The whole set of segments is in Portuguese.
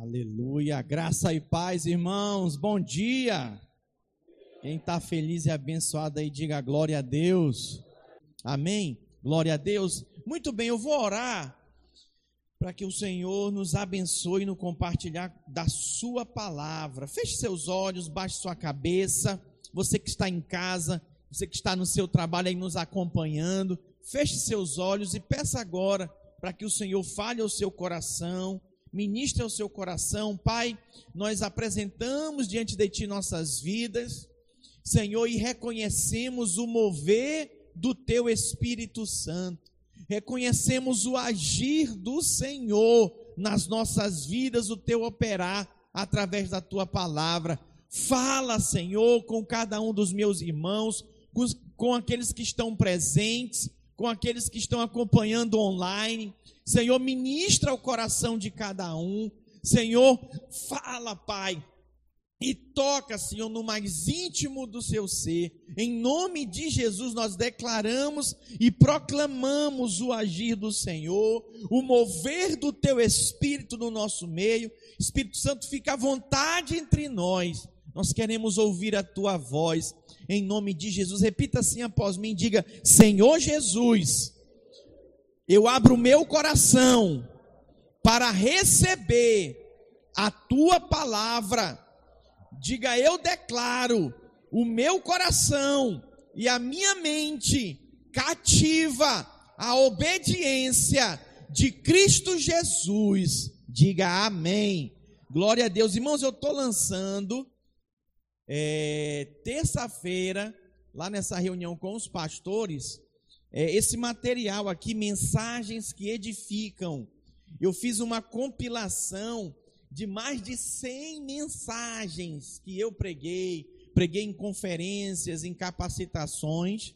Aleluia, graça e paz, irmãos, bom dia. Quem está feliz e abençoado aí, diga glória a Deus. Amém? Glória a Deus. Muito bem, eu vou orar para que o Senhor nos abençoe no compartilhar da Sua palavra. Feche seus olhos, baixe sua cabeça. Você que está em casa, você que está no seu trabalho aí nos acompanhando, feche seus olhos e peça agora para que o Senhor fale ao seu coração ministra o seu coração. Pai, nós apresentamos diante de Ti nossas vidas, Senhor, e reconhecemos o mover do Teu Espírito Santo. Reconhecemos o agir do Senhor nas nossas vidas, o Teu operar através da Tua palavra. Fala, Senhor, com cada um dos meus irmãos, com, com aqueles que estão presentes, com aqueles que estão acompanhando online. Senhor, ministra o coração de cada um. Senhor, fala, Pai, e toca, Senhor, no mais íntimo do seu ser. Em nome de Jesus, nós declaramos e proclamamos o agir do Senhor, o mover do teu Espírito no nosso meio. Espírito Santo, fica à vontade entre nós. Nós queremos ouvir a tua voz. Em nome de Jesus, repita assim após mim: diga, Senhor Jesus eu abro o meu coração para receber a tua palavra. Diga, eu declaro o meu coração e a minha mente cativa a obediência de Cristo Jesus. Diga amém. Glória a Deus. Irmãos, eu estou lançando é, terça-feira, lá nessa reunião com os pastores, é, esse material aqui, mensagens que edificam. Eu fiz uma compilação de mais de 100 mensagens que eu preguei, preguei em conferências, em capacitações,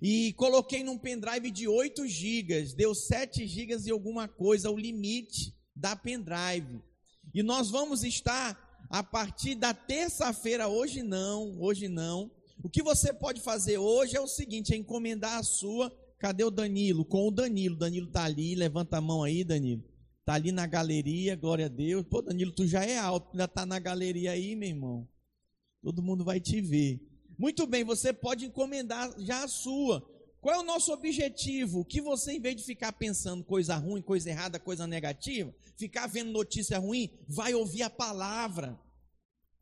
e coloquei num pendrive de 8 gigas, deu 7 gigas e alguma coisa, o limite da pendrive. E nós vamos estar a partir da terça-feira, hoje não, hoje não, o que você pode fazer hoje é o seguinte: é encomendar a sua. Cadê o Danilo? Com o Danilo. Danilo tá ali, levanta a mão aí, Danilo. Tá ali na galeria, glória a Deus. Pô, Danilo, tu já é alto, já tá na galeria aí, meu irmão. Todo mundo vai te ver. Muito bem, você pode encomendar já a sua. Qual é o nosso objetivo? Que você, em vez de ficar pensando coisa ruim, coisa errada, coisa negativa, ficar vendo notícia ruim, vai ouvir a palavra.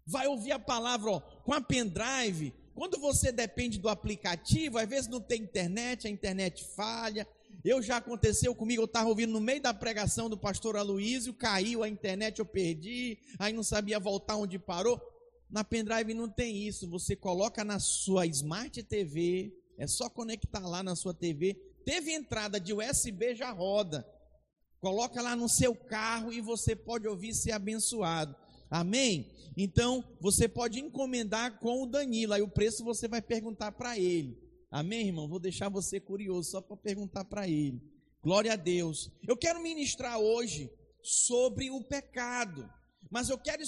Vai ouvir a palavra, ó, com a pendrive, quando você depende do aplicativo, às vezes não tem internet, a internet falha. Eu já aconteceu comigo, eu estava ouvindo no meio da pregação do pastor Aloísio, caiu a internet, eu perdi, aí não sabia voltar onde parou. Na pendrive não tem isso, você coloca na sua Smart TV, é só conectar lá na sua TV. Teve entrada de USB, já roda. Coloca lá no seu carro e você pode ouvir ser abençoado. Amém? Então, você pode encomendar com o Danilo, aí o preço você vai perguntar para ele. Amém, irmão? Vou deixar você curioso só para perguntar para ele. Glória a Deus. Eu quero ministrar hoje sobre o pecado, mas eu quero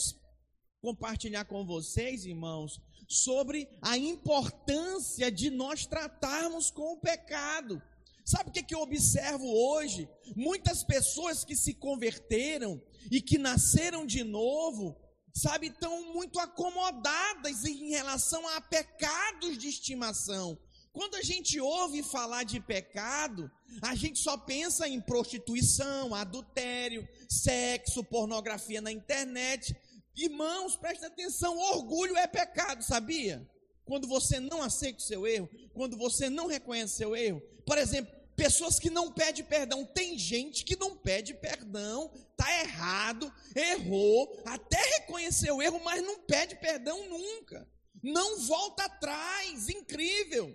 compartilhar com vocês, irmãos, sobre a importância de nós tratarmos com o pecado. Sabe o que, que eu observo hoje? Muitas pessoas que se converteram e que nasceram de novo, sabe, estão muito acomodadas em relação a pecados de estimação. Quando a gente ouve falar de pecado, a gente só pensa em prostituição, adultério, sexo, pornografia na internet. Irmãos, presta atenção, orgulho é pecado, sabia? Quando você não aceita o seu erro, quando você não reconhece o seu erro. Por exemplo, Pessoas que não pedem perdão. Tem gente que não pede perdão, está errado, errou, até reconheceu o erro, mas não pede perdão nunca. Não volta atrás, incrível.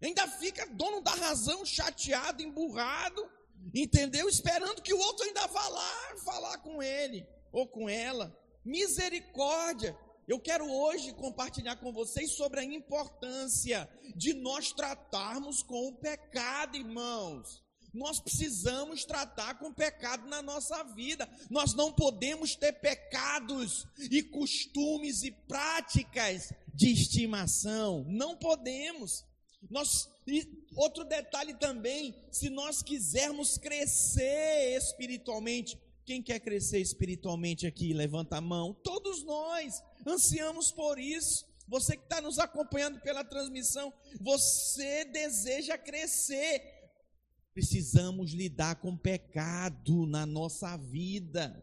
Ainda fica dono da razão, chateado, emburrado, entendeu? Esperando que o outro ainda vá lá falar com ele ou com ela. Misericórdia. Eu quero hoje compartilhar com vocês sobre a importância de nós tratarmos com o pecado, irmãos. Nós precisamos tratar com o pecado na nossa vida. Nós não podemos ter pecados e costumes e práticas de estimação. Não podemos. Nós, outro detalhe também, se nós quisermos crescer espiritualmente, Quem quer crescer espiritualmente aqui, levanta a mão. Todos nós ansiamos por isso. Você que está nos acompanhando pela transmissão, você deseja crescer. Precisamos lidar com pecado na nossa vida.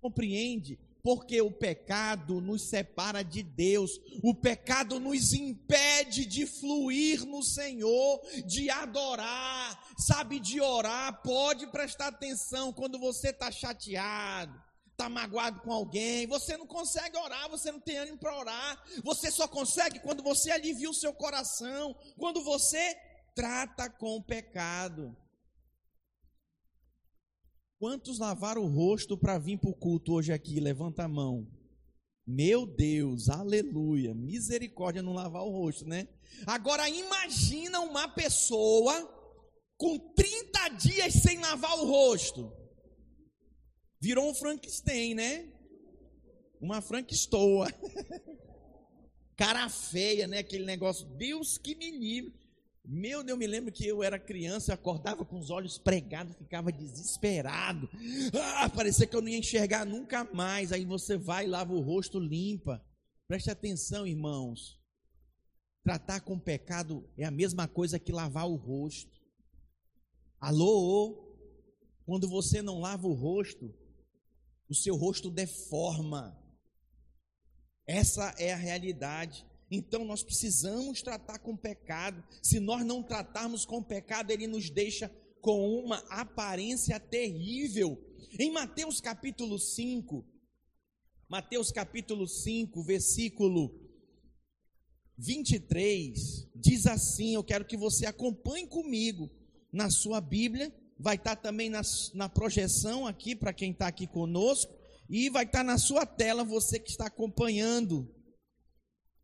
Compreende? Porque o pecado nos separa de Deus, o pecado nos impede de fluir no Senhor, de adorar, sabe, de orar. Pode prestar atenção quando você está chateado, está magoado com alguém, você não consegue orar, você não tem ânimo para orar, você só consegue quando você alivia o seu coração, quando você trata com o pecado. Quantos lavaram o rosto para vir para o culto hoje aqui? Levanta a mão. Meu Deus, aleluia, misericórdia não lavar o rosto, né? Agora imagina uma pessoa com 30 dias sem lavar o rosto. Virou um Frankenstein, né? Uma Frankenstoa. Cara feia, né? Aquele negócio. Deus que me livre. Meu Deus, eu me lembro que eu era criança, eu acordava com os olhos pregados, ficava desesperado. Ah, parecia que eu não ia enxergar nunca mais. Aí você vai, lava o rosto, limpa. Preste atenção, irmãos. Tratar com pecado é a mesma coisa que lavar o rosto. Alô? Quando você não lava o rosto, o seu rosto deforma. Essa é a realidade. Então nós precisamos tratar com pecado. Se nós não tratarmos com pecado, ele nos deixa com uma aparência terrível. Em Mateus capítulo 5, Mateus capítulo 5, versículo 23, diz assim: Eu quero que você acompanhe comigo na sua Bíblia, vai estar também na, na projeção aqui para quem está aqui conosco, e vai estar na sua tela você que está acompanhando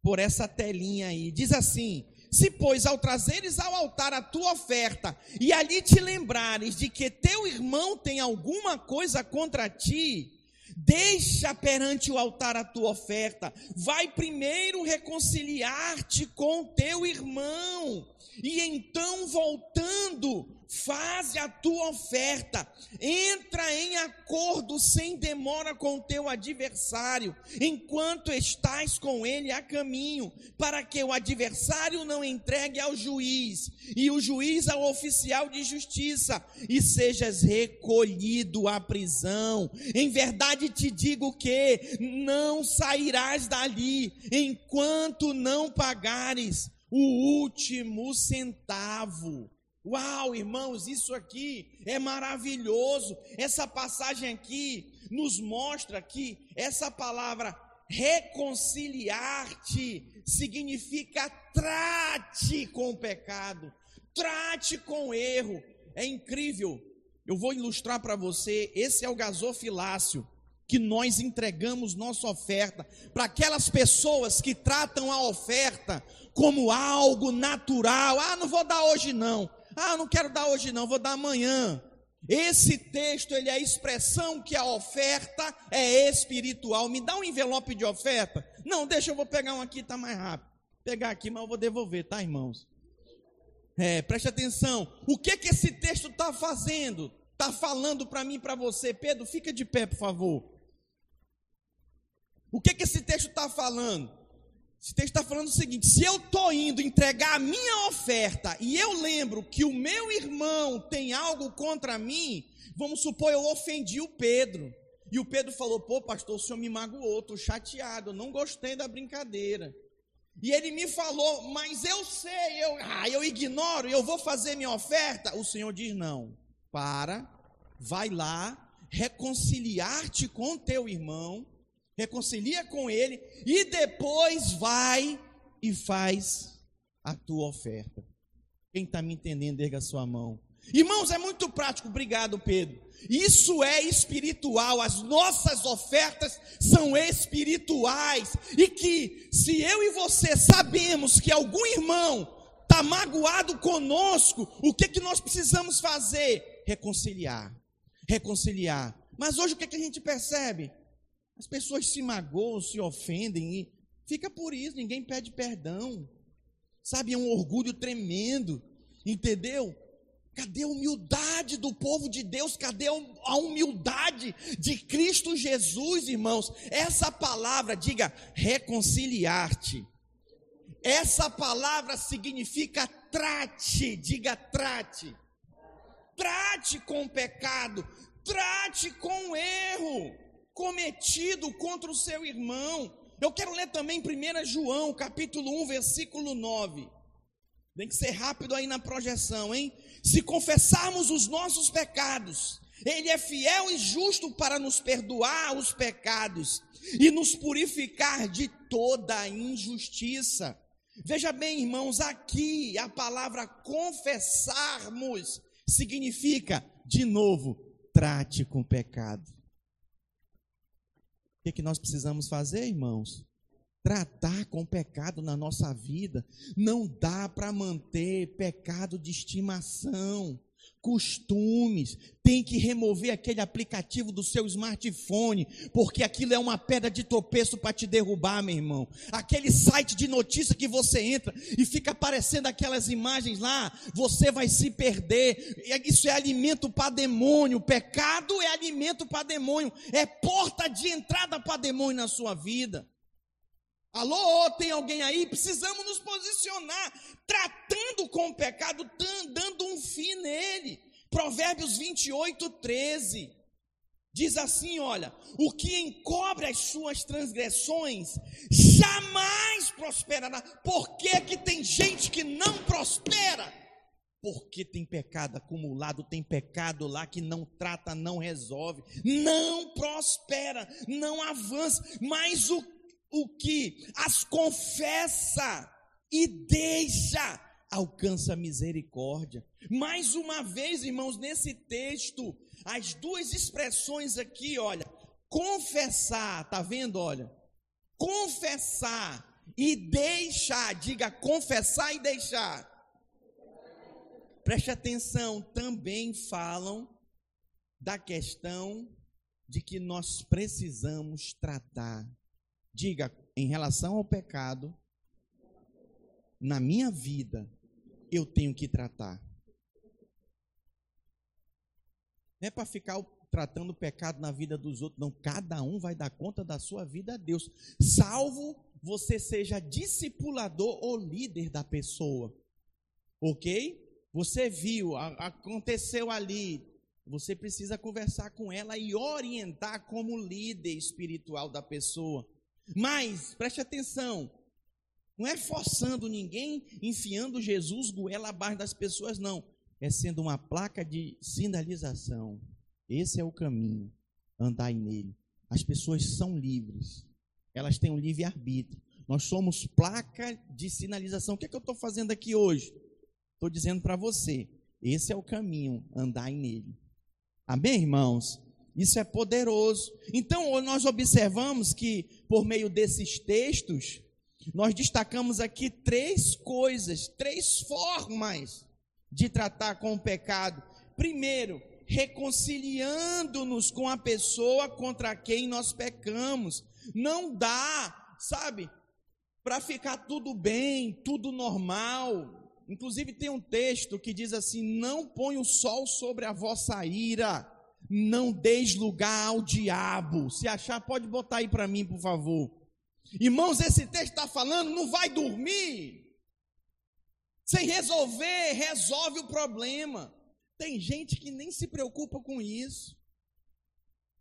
por essa telinha aí. Diz assim: Se, pois, ao trazeres ao altar a tua oferta, e ali te lembrares de que teu irmão tem alguma coisa contra ti, deixa perante o altar a tua oferta, vai primeiro reconciliar-te com teu irmão, e então voltando, Faze a tua oferta, entra em acordo sem demora com teu adversário, enquanto estás com ele a caminho, para que o adversário não entregue ao juiz, e o juiz ao oficial de justiça, e sejas recolhido à prisão. Em verdade te digo que não sairás dali, enquanto não pagares o último centavo. Uau, irmãos, isso aqui é maravilhoso. Essa passagem aqui nos mostra que essa palavra reconciliar-te significa trate com o pecado, trate com o erro. É incrível. Eu vou ilustrar para você. Esse é o gasofilácio que nós entregamos nossa oferta para aquelas pessoas que tratam a oferta como algo natural. Ah, não vou dar hoje não. Ah, não quero dar hoje não, vou dar amanhã. Esse texto ele é a expressão que a oferta é espiritual. Me dá um envelope de oferta? Não, deixa eu vou pegar um aqui, tá mais rápido. Pegar aqui, mas eu vou devolver, tá, irmãos? É, preste atenção. O que que esse texto está fazendo? Está falando para mim, para você, Pedro? Fica de pé, por favor. O que que esse texto está falando? Esse texto está falando o seguinte: se eu estou indo entregar a minha oferta e eu lembro que o meu irmão tem algo contra mim, vamos supor, eu ofendi o Pedro. E o Pedro falou: pô, pastor, o senhor me magoou, estou chateado, não gostei da brincadeira. E ele me falou, mas eu sei, eu, ah, eu ignoro, eu vou fazer minha oferta. O Senhor diz: não, para, vai lá, reconciliar-te com teu irmão, reconcilia com ele e depois vai e faz a tua oferta. Quem está me entendendo, erga sua mão. Irmãos, é muito prático, obrigado, Pedro. Isso é espiritual, as nossas ofertas são espirituais. E que, se eu e você sabemos que algum irmão está magoado conosco, o que, que nós precisamos fazer? Reconciliar. Reconciliar. Mas hoje o que, que a gente percebe? As pessoas se magoam, se ofendem e fica por isso, ninguém pede perdão. Sabe, é um orgulho tremendo, entendeu? Cadê a humildade? do povo de Deus? Cadê a humildade de Cristo Jesus, irmãos? Essa palavra, diga, reconciliar-te. Essa palavra significa trate, diga trate. Trate com o pecado, trate com o erro cometido contra o seu irmão. Eu quero ler também 1 João, capítulo 1, versículo 9. Tem que ser rápido aí na projeção, hein? Se confessarmos os nossos pecados, Ele é fiel e justo para nos perdoar os pecados e nos purificar de toda injustiça. Veja bem, irmãos, aqui a palavra confessarmos significa, de novo, trate com pecado. O que, nós precisamos fazer, irmãos? tratar com pecado na nossa vida. Não dá para manter pecado de estimação, costumes. Tem que remover aquele aplicativo do seu smartphone, porque aquilo é uma pedra de tropeço para te derrubar, meu irmão. Aquele site de notícia que você entra e fica aparecendo aquelas imagens lá, você vai se perder. Isso é alimento para demônio. Pecado é alimento para demônio. É porta de entrada para demônio na sua vida. Alô, tem alguém aí? Precisamos nos posicionar, tratando com o pecado, dando um fim nele. Provérbios 28, 13. Diz assim: olha, o que encobre as suas transgressões jamais prosperará. Por que, que tem gente que não prospera? Porque tem pecado acumulado, tem pecado lá que não trata, não resolve, não prospera, não avança. Mas o o que as confessa e deixa, alcança misericórdia. Mais uma vez, irmãos, nesse texto, as duas expressões aqui, olha, confessar, tá vendo, olha? Confessar e deixar, diga confessar e deixar. Preste atenção, também falam da questão de que nós precisamos tratar Diga, em relação ao pecado, na minha vida, eu tenho que tratar. Não é para ficar tratando o pecado na vida dos outros, não. Cada um vai dar conta da sua vida a Deus, salvo você seja discipulador ou líder da pessoa. Ok? Você viu, aconteceu ali. Você precisa conversar com ela e orientar como líder espiritual da pessoa. Mas, preste atenção, não é forçando ninguém, enfiando Jesus goela abaixo das pessoas, não. É sendo uma placa de sinalização. Esse é o caminho, andai nele. As pessoas são livres, elas têm um livre-arbítrio. Nós somos placa de sinalização. O que é que eu estou fazendo aqui hoje? Estou dizendo para você: esse é o caminho, andai nele. Amém, irmãos? Isso é poderoso. Então, nós observamos que, por meio desses textos, nós destacamos aqui três coisas, três formas de tratar com o pecado. Primeiro, reconciliando-nos com a pessoa contra quem nós pecamos. Não dá, sabe, para ficar tudo bem, tudo normal. Inclusive, tem um texto que diz assim: Não põe o sol sobre a vossa ira não deis lugar ao diabo. Se achar, pode botar aí para mim, por favor. Irmãos, esse texto está falando, não vai dormir. Sem resolver, resolve o problema. Tem gente que nem se preocupa com isso.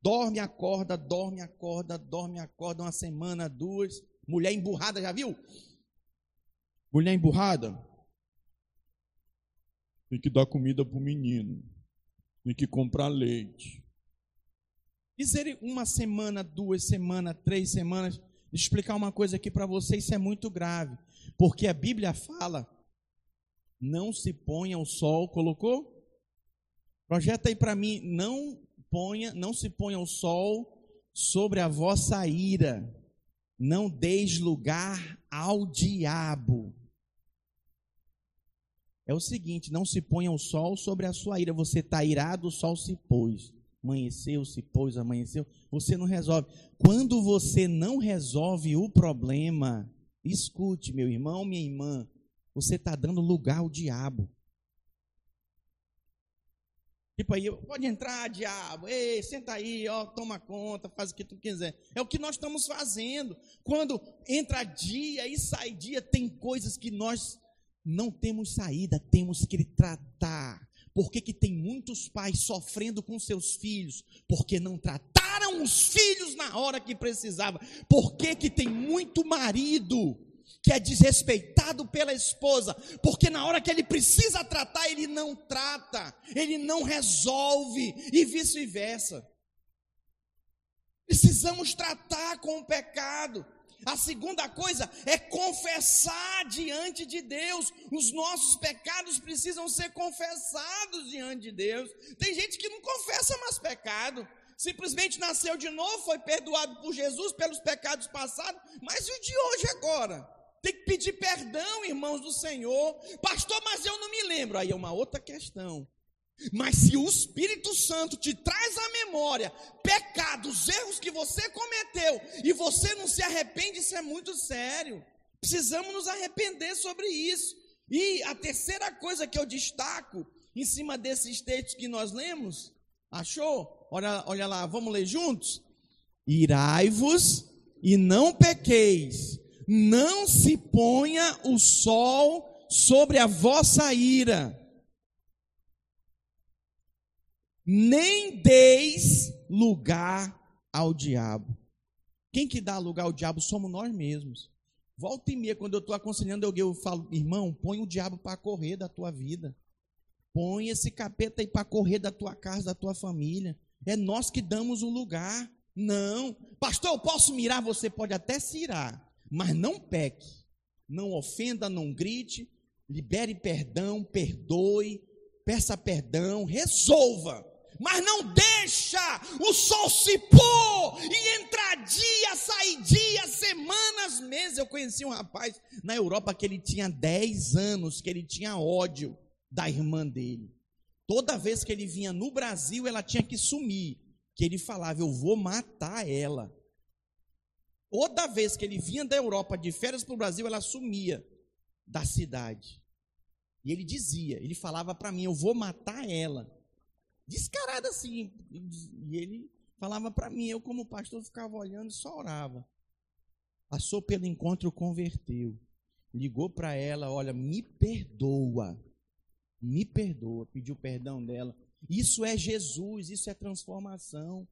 Dorme, acorda, dorme, acorda, dorme, acorda, uma semana, duas. Mulher emburrada, já viu? Mulher emburrada. Tem que dar comida para o menino tem que comprar leite. Dizer uma semana, duas semanas, três semanas, explicar uma coisa aqui para vocês, isso é muito grave, porque a Bíblia fala: não se ponha o sol, colocou? Projeta aí para mim, não ponha, não se ponha o sol sobre a vossa ira, não deis lugar ao diabo é o seguinte: não se ponha o sol sobre a sua ira. Você está irado, o sol se pôs. Amanheceu, se pôs, amanheceu. Você não resolve. Quando você não resolve o problema, escute, meu irmão, minha irmã, você está dando lugar ao diabo. Tipo aí, pode entrar, diabo, ei, senta aí, ó, toma conta, faz o que tu quiser. É o que nós estamos fazendo. Quando entra dia e sai dia, tem coisas que nós não temos saída, temos que tratar. Por que, que tem muitos pais sofrendo com seus filhos? Porque não trataram os filhos na hora que precisava. Por que, que tem muito marido que é desrespeitado pela esposa, porque na hora que ele precisa tratar, ele não trata, ele não resolve, e vice-versa. Precisamos tratar com o pecado. A segunda coisa é confessar diante de Deus. Os nossos pecados precisam ser confessados diante de Deus. Tem gente que não confessa mais pecado. Simplesmente nasceu de novo, foi perdoado por Jesus pelos pecados passados, mas e o de hoje agora? Tem que pedir perdão, irmãos do Senhor. Pastor, mas eu não me lembro. Aí é uma outra questão. Mas se o Espírito Santo te traz à memória pecados, erros que você cometeu e você não se arrepende, isso é muito sério. Precisamos nos arrepender sobre isso. E a terceira coisa que eu destaco em cima desses textos que nós lemos, achou? Olha, olha lá, vamos ler juntos? Irai-vos e não pequeis não se ponha o sol sobre a vossa ira, nem deis lugar ao diabo. Quem que dá lugar ao diabo somos nós mesmos. Volta e meia, quando eu estou aconselhando alguém, eu falo, irmão, põe o diabo para correr da tua vida. Põe esse capeta aí para correr da tua casa, da tua família. É nós que damos o lugar. Não. Pastor, eu posso mirar? Você pode até se irar mas não peque, não ofenda, não grite, libere perdão, perdoe, peça perdão, resolva. Mas não deixa o sol se pôr e entrar dia, sair dia, semanas, meses. Eu conheci um rapaz na Europa que ele tinha 10 anos, que ele tinha ódio da irmã dele. Toda vez que ele vinha no Brasil, ela tinha que sumir. Que ele falava, eu vou matar ela. Toda vez que ele vinha da Europa de férias para o Brasil, ela sumia da cidade. E ele dizia, ele falava para mim, eu vou matar ela. Descarado assim. E ele falava para mim, eu como pastor ficava olhando e só orava. Passou pelo encontro, converteu. Ligou para ela, olha, me perdoa. Me perdoa, pediu perdão dela. Isso é Jesus, isso é transformação.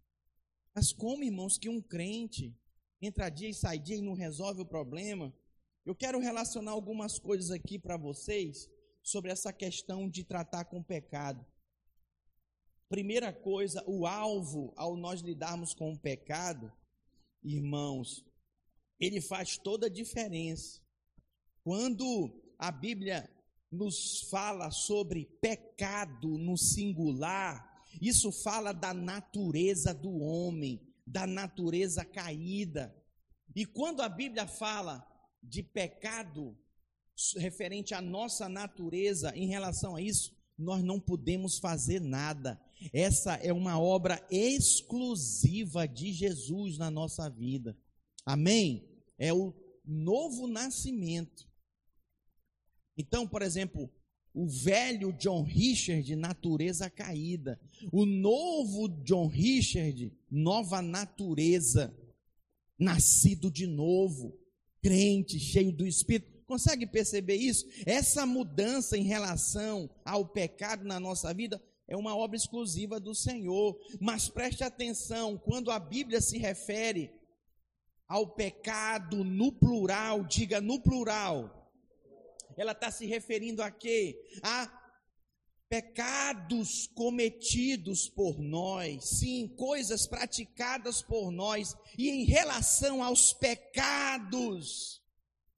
Mas como, irmãos, que um crente entra dia e sai dia e não resolve o problema. Eu quero relacionar algumas coisas aqui para vocês sobre essa questão de tratar com pecado. Primeira coisa, o alvo ao nós lidarmos com o pecado, irmãos, ele faz toda a diferença. Quando a Bíblia nos fala sobre pecado no singular, isso fala da natureza do homem, da natureza caída. E quando a Bíblia fala de pecado referente à nossa natureza em relação a isso, nós não podemos fazer nada. Essa é uma obra exclusiva de Jesus na nossa vida. Amém? É o novo nascimento. Então, por exemplo, o velho John Richard, natureza caída. O novo John Richard, nova natureza, nascido de novo, crente, cheio do Espírito. Consegue perceber isso? Essa mudança em relação ao pecado na nossa vida é uma obra exclusiva do Senhor. Mas preste atenção, quando a Bíblia se refere ao pecado no plural, diga no plural ela está se referindo a quê? A pecados cometidos por nós, sim, coisas praticadas por nós, e em relação aos pecados,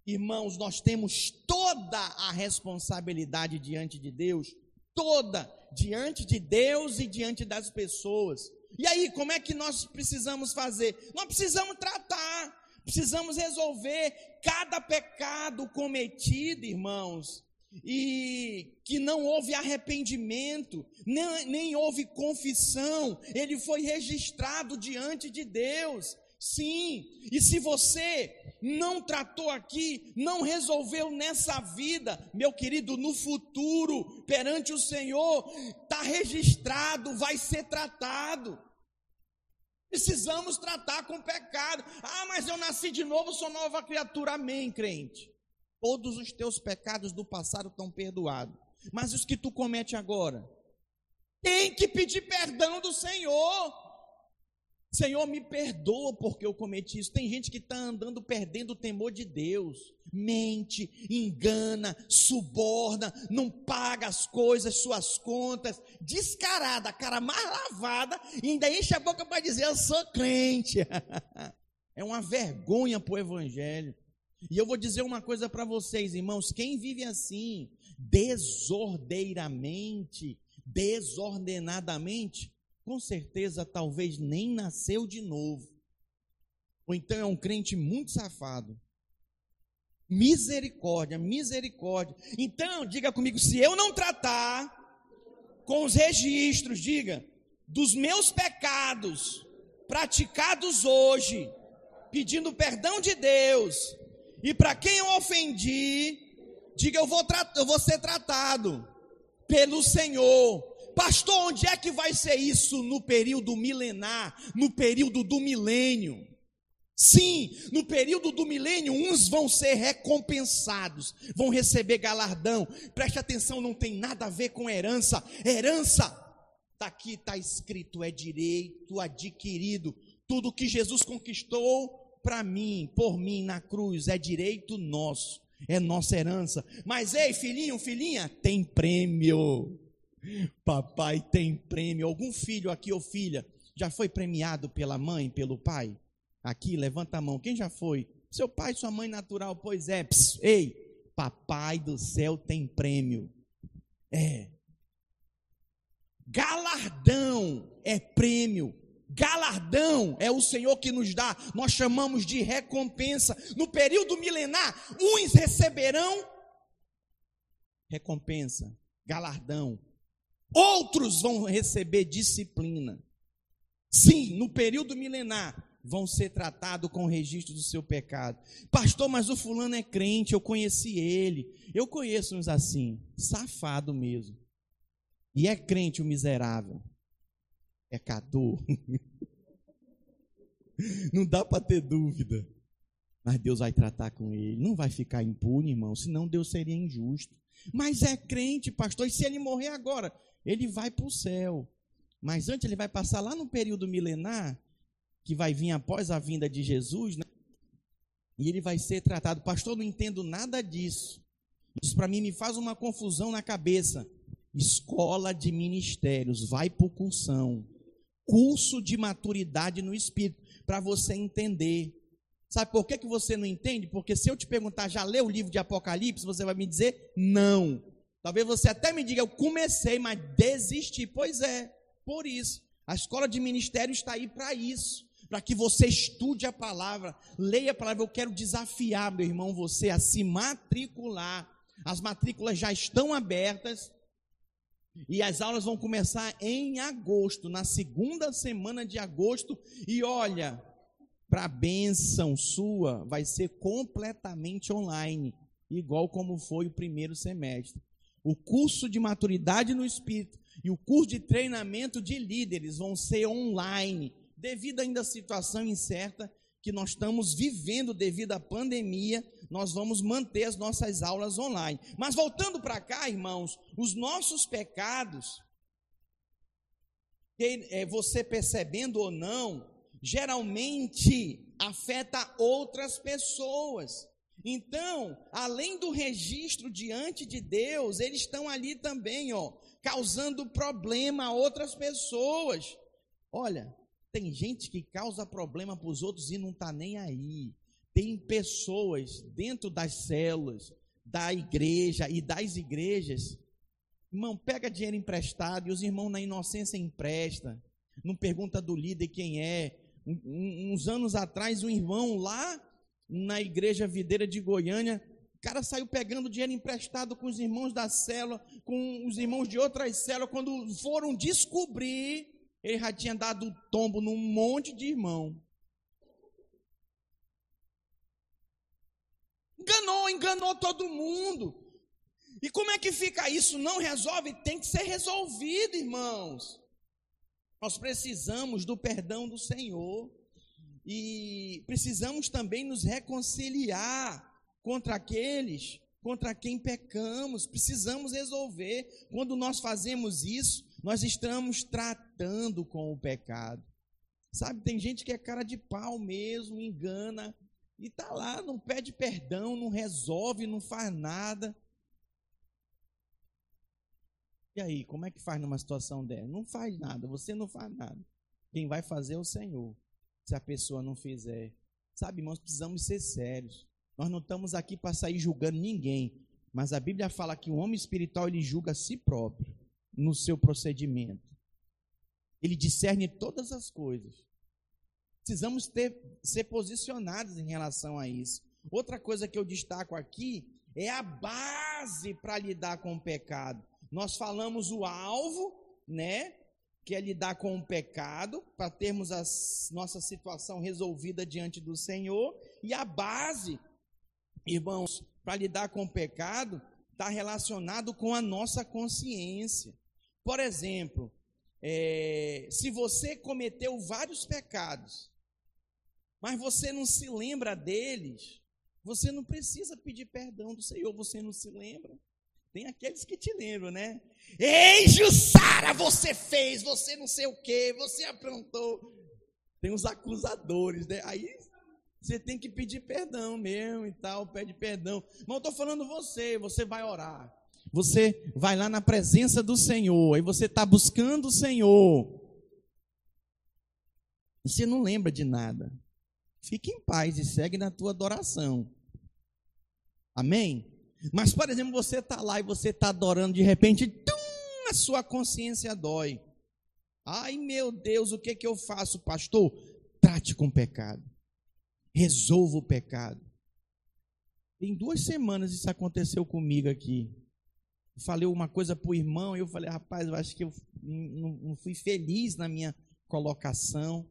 irmãos, nós temos toda a responsabilidade diante de Deus, toda, diante de Deus e diante das pessoas. E aí, como é que nós precisamos fazer? Nós precisamos tratar. Precisamos resolver cada pecado cometido, irmãos, e que não houve arrependimento, nem, nem houve confissão, ele foi registrado diante de Deus. Sim, e se você não tratou aqui, não resolveu nessa vida, meu querido, no futuro, perante o Senhor, está registrado, vai ser tratado. Precisamos tratar com pecado. Ah, mas eu nasci de novo, sou nova criatura. Amém, crente. Todos os teus pecados do passado estão perdoados. Mas os que tu comete agora, tem que pedir perdão do Senhor. Senhor, me perdoa porque eu cometi isso. Tem gente que está andando perdendo o temor de Deus. Mente, engana, suborna, não paga as coisas, suas contas, descarada, cara mais lavada, ainda enche a boca para dizer: Eu sou crente. é uma vergonha para o Evangelho. E eu vou dizer uma coisa para vocês, irmãos: quem vive assim, desordeiramente, desordenadamente, com certeza talvez nem nasceu de novo. Ou então é um crente muito safado. Misericórdia, misericórdia. Então, diga comigo, se eu não tratar com os registros, diga, dos meus pecados praticados hoje, pedindo perdão de Deus, e para quem eu ofendi, diga eu vou, eu vou ser tratado pelo Senhor Pastor, onde é que vai ser isso no período milenar, no período do milênio? Sim, no período do milênio, uns vão ser recompensados, vão receber galardão. Preste atenção, não tem nada a ver com herança. Herança, daqui está escrito, é direito adquirido. Tudo que Jesus conquistou para mim, por mim na cruz, é direito nosso, é nossa herança. Mas ei, filhinho, filhinha, tem prêmio. Papai tem prêmio. Algum filho aqui ou filha já foi premiado pela mãe, pelo pai? Aqui, levanta a mão. Quem já foi? Seu pai, sua mãe natural, pois é. Pss, ei, papai do céu tem prêmio. É. Galardão é prêmio. Galardão é o Senhor que nos dá. Nós chamamos de recompensa. No período milenar, uns receberão recompensa, galardão Outros vão receber disciplina. Sim, no período milenar, vão ser tratados com o registro do seu pecado. Pastor, mas o fulano é crente, eu conheci ele. Eu conheço uns assim, safado mesmo. E é crente o miserável. Pecador. Não dá para ter dúvida. Mas Deus vai tratar com ele. Não vai ficar impune, irmão, senão Deus seria injusto. Mas é crente, pastor, e se ele morrer agora? Ele vai para o céu. Mas antes ele vai passar lá no período milenar, que vai vir após a vinda de Jesus, né? e ele vai ser tratado. Pastor, não entendo nada disso. Isso para mim me faz uma confusão na cabeça. Escola de ministérios, vai o cursão. Curso de maturidade no Espírito, para você entender. Sabe por que, que você não entende? Porque se eu te perguntar, já leu o livro de Apocalipse, você vai me dizer não. Talvez você até me diga, eu comecei, mas desisti. Pois é, por isso. A escola de ministério está aí para isso. Para que você estude a palavra, leia a palavra. Eu quero desafiar, meu irmão, você a se matricular. As matrículas já estão abertas. E as aulas vão começar em agosto, na segunda semana de agosto. E olha, para a bênção sua, vai ser completamente online, igual como foi o primeiro semestre o curso de maturidade no espírito e o curso de treinamento de líderes vão ser online, devido ainda à situação incerta que nós estamos vivendo devido à pandemia, nós vamos manter as nossas aulas online. Mas voltando para cá, irmãos, os nossos pecados, é, você percebendo ou não, geralmente afeta outras pessoas. Então, além do registro diante de Deus, eles estão ali também, ó, causando problema a outras pessoas. Olha, tem gente que causa problema para os outros e não está nem aí. Tem pessoas dentro das células, da igreja e das igrejas. Irmão, pega dinheiro emprestado e os irmãos na inocência empresta. Não pergunta do líder quem é. Um, uns anos atrás, um irmão lá na igreja videira de Goiânia. O cara saiu pegando dinheiro emprestado com os irmãos da célula, com os irmãos de outras células. Quando foram descobrir, ele já tinha dado tombo num monte de irmão. Enganou, enganou todo mundo. E como é que fica isso? Não resolve? Tem que ser resolvido, irmãos. Nós precisamos do perdão do Senhor. E precisamos também nos reconciliar contra aqueles contra quem pecamos. Precisamos resolver. Quando nós fazemos isso, nós estamos tratando com o pecado. Sabe, tem gente que é cara de pau mesmo, engana, e tá lá, não pede perdão, não resolve, não faz nada. E aí, como é que faz numa situação dessa? Não faz nada, você não faz nada. Quem vai fazer é o Senhor. Se a pessoa não fizer. Sabe, irmãos, precisamos ser sérios. Nós não estamos aqui para sair julgando ninguém. Mas a Bíblia fala que o homem espiritual ele julga a si próprio no seu procedimento. Ele discerne todas as coisas. Precisamos ter, ser posicionados em relação a isso. Outra coisa que eu destaco aqui é a base para lidar com o pecado. Nós falamos o alvo, né? Que é lidar com o pecado, para termos a nossa situação resolvida diante do Senhor. E a base, irmãos, para lidar com o pecado, está relacionado com a nossa consciência. Por exemplo, é, se você cometeu vários pecados, mas você não se lembra deles, você não precisa pedir perdão do Senhor, você não se lembra. Tem aqueles que te lembram, né? Ei, Jussara, você fez, você não sei o que, você aprontou. Tem os acusadores, né? Aí você tem que pedir perdão mesmo e tal, pede perdão. Mas eu estou falando você, você vai orar. Você vai lá na presença do Senhor, aí você está buscando o Senhor. Você não lembra de nada. Fique em paz e segue na tua adoração. Amém? Mas, por exemplo, você está lá e você está adorando, de repente, tum, a sua consciência dói. Ai, meu Deus, o que, que eu faço, pastor? Trate com o pecado. Resolva o pecado. Tem duas semanas isso aconteceu comigo aqui. falei uma coisa para o irmão e eu falei, rapaz, eu acho que eu não fui feliz na minha colocação.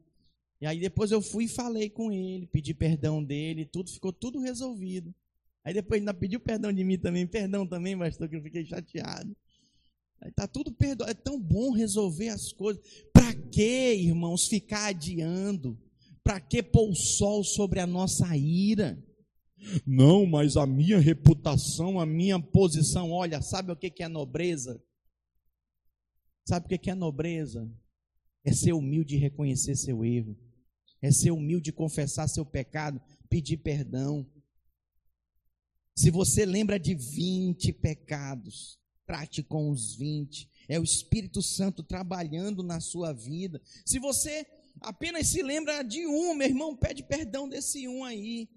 E aí depois eu fui e falei com ele, pedi perdão dele, tudo ficou tudo resolvido. Aí depois ainda pediu perdão de mim também, perdão também, pastor, que eu fiquei chateado. Aí tá tudo perdoado. É tão bom resolver as coisas. Para que, irmãos, ficar adiando? Para que pôr o sol sobre a nossa ira? Não, mas a minha reputação, a minha posição, olha, sabe o que é nobreza? Sabe o que é nobreza? É ser humilde e reconhecer seu erro. É ser humilde e confessar seu pecado, pedir perdão. Se você lembra de 20 pecados, trate com os 20. É o Espírito Santo trabalhando na sua vida. Se você apenas se lembra de um, meu irmão, pede perdão desse um aí.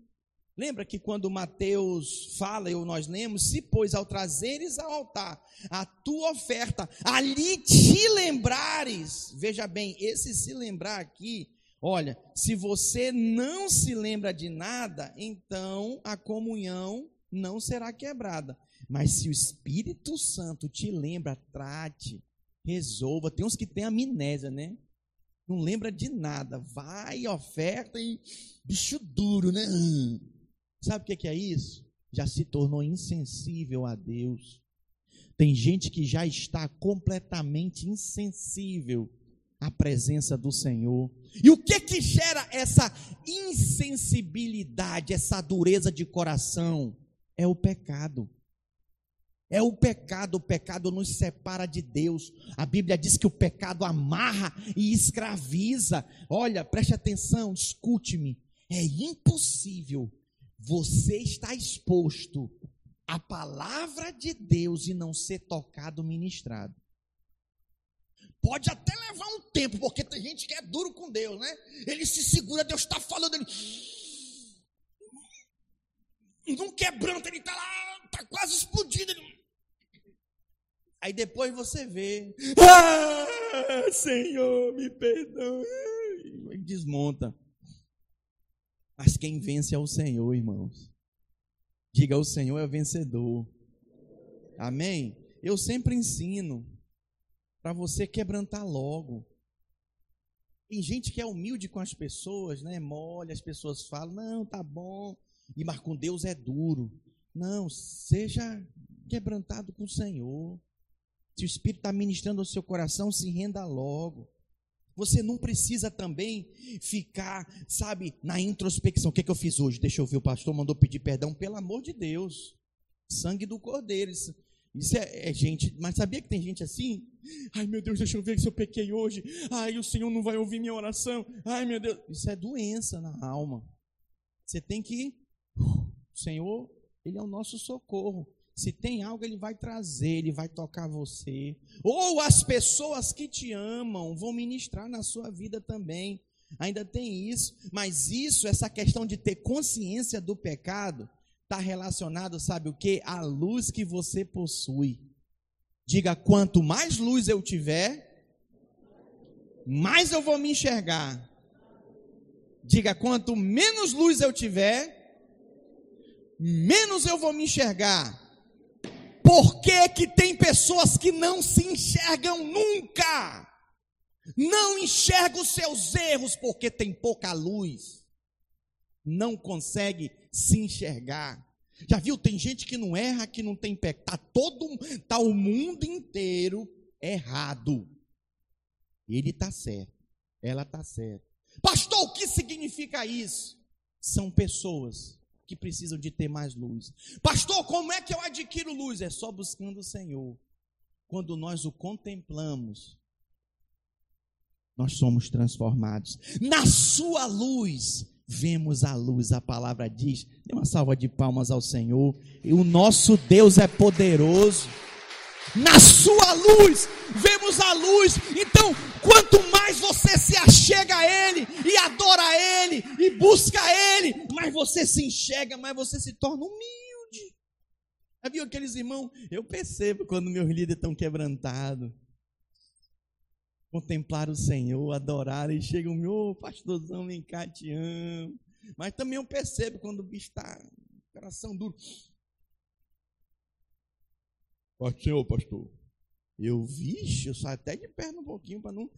Lembra que quando Mateus fala, ou nós lemos, se pois ao trazeres ao altar a tua oferta, ali te lembrares, veja bem, esse se lembrar aqui Olha, se você não se lembra de nada, então a comunhão não será quebrada. Mas se o Espírito Santo te lembra, trate, resolva. Tem uns que têm amnésia, né? Não lembra de nada. Vai, oferta e bicho duro, né? Sabe o que é isso? Já se tornou insensível a Deus. Tem gente que já está completamente insensível à presença do Senhor. E o que que gera essa insensibilidade, essa dureza de coração? É o pecado. É o pecado, o pecado nos separa de Deus. A Bíblia diz que o pecado amarra e escraviza. Olha, preste atenção, escute-me. É impossível você estar exposto à palavra de Deus e não ser tocado, ministrado. Pode até levar um tempo, porque tem gente que é duro com Deus, né? Ele se segura, Deus está falando, ele. Não quebranta, ele está lá, está quase explodindo. Ele... Aí depois você vê. Ah, Senhor, me perdoe. Desmonta. Mas quem vence é o Senhor, irmãos. Diga: o Senhor é vencedor. Amém? Eu sempre ensino para você quebrantar logo. Tem gente que é humilde com as pessoas, né? Molha, as pessoas falam, não, tá bom, E mas com Deus é duro. Não, seja quebrantado com o Senhor. Se o Espírito está ministrando ao seu coração, se renda logo. Você não precisa também ficar, sabe, na introspecção. O que, é que eu fiz hoje? Deixa eu ver, o pastor mandou pedir perdão, pelo amor de Deus. Sangue do cordeiro. Isso, isso é, é, gente, mas sabia que tem gente assim? Ai meu Deus, deixa eu ver se eu pequei hoje. Ai, o Senhor não vai ouvir minha oração. Ai meu Deus. Isso é doença na alma. Você tem que. O Senhor, Ele é o nosso socorro. Se tem algo, ele vai trazer, ele vai tocar você. Ou as pessoas que te amam vão ministrar na sua vida também. Ainda tem isso, mas isso, essa questão de ter consciência do pecado, está relacionado, sabe o que? A luz que você possui. Diga, quanto mais luz eu tiver, mais eu vou me enxergar. Diga, quanto menos luz eu tiver, menos eu vou me enxergar. Por que, que tem pessoas que não se enxergam nunca? Não enxerga os seus erros porque tem pouca luz. Não consegue se enxergar. Já viu? Tem gente que não erra, que não tem pecado. Tá todo, tá o mundo inteiro errado. Ele tá certo. Ela tá certa. Pastor, o que significa isso? São pessoas que precisam de ter mais luz. Pastor, como é que eu adquiro luz? É só buscando o Senhor. Quando nós o contemplamos, nós somos transformados. Na sua luz, vemos a luz. A palavra diz. Dê uma salva de palmas ao Senhor. E o nosso Deus é poderoso. Na sua luz, vemos a luz. Então, quanto mais você se achega a Ele, e adora a Ele, e busca a Ele, mais você se enxerga, mais você se torna humilde. Já viu aqueles irmãos? Eu percebo quando meus líderes estão quebrantados. Contemplar o Senhor, adorar, e chega o meu pastorzão, vem cá, te amo. Mas também eu percebo quando o bicho está coração duro. Pastor, pastor, eu, vixe, eu saio até de perna um pouquinho para não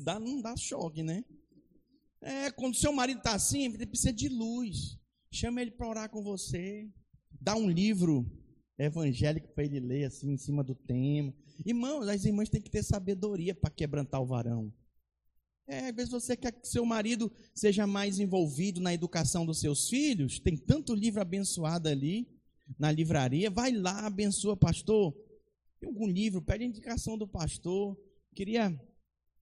dar, não dar choque, né? É, quando seu marido está assim, ele precisa de luz. Chama ele para orar com você. Dá um livro evangélico para ele ler, assim, em cima do tema. Irmãos, as irmãs têm que ter sabedoria para quebrantar o varão. É, às vezes você quer que seu marido seja mais envolvido na educação dos seus filhos. Tem tanto livro abençoado ali na livraria. Vai lá, abençoa, pastor. Tem algum livro, pede a indicação do pastor. Queria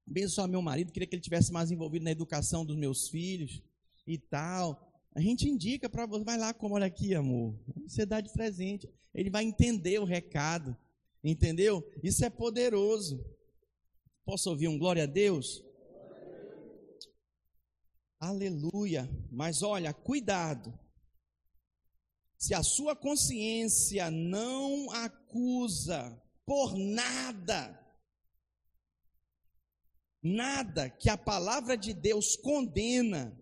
abençoar meu marido, queria que ele tivesse mais envolvido na educação dos meus filhos e tal. A gente indica para você, vai lá, como olha aqui, amor. Você dá de presente. Ele vai entender o recado. Entendeu? Isso é poderoso. Posso ouvir um glória a Deus? Aleluia. Mas olha, cuidado. Se a sua consciência não acusa por nada, nada que a palavra de Deus condena,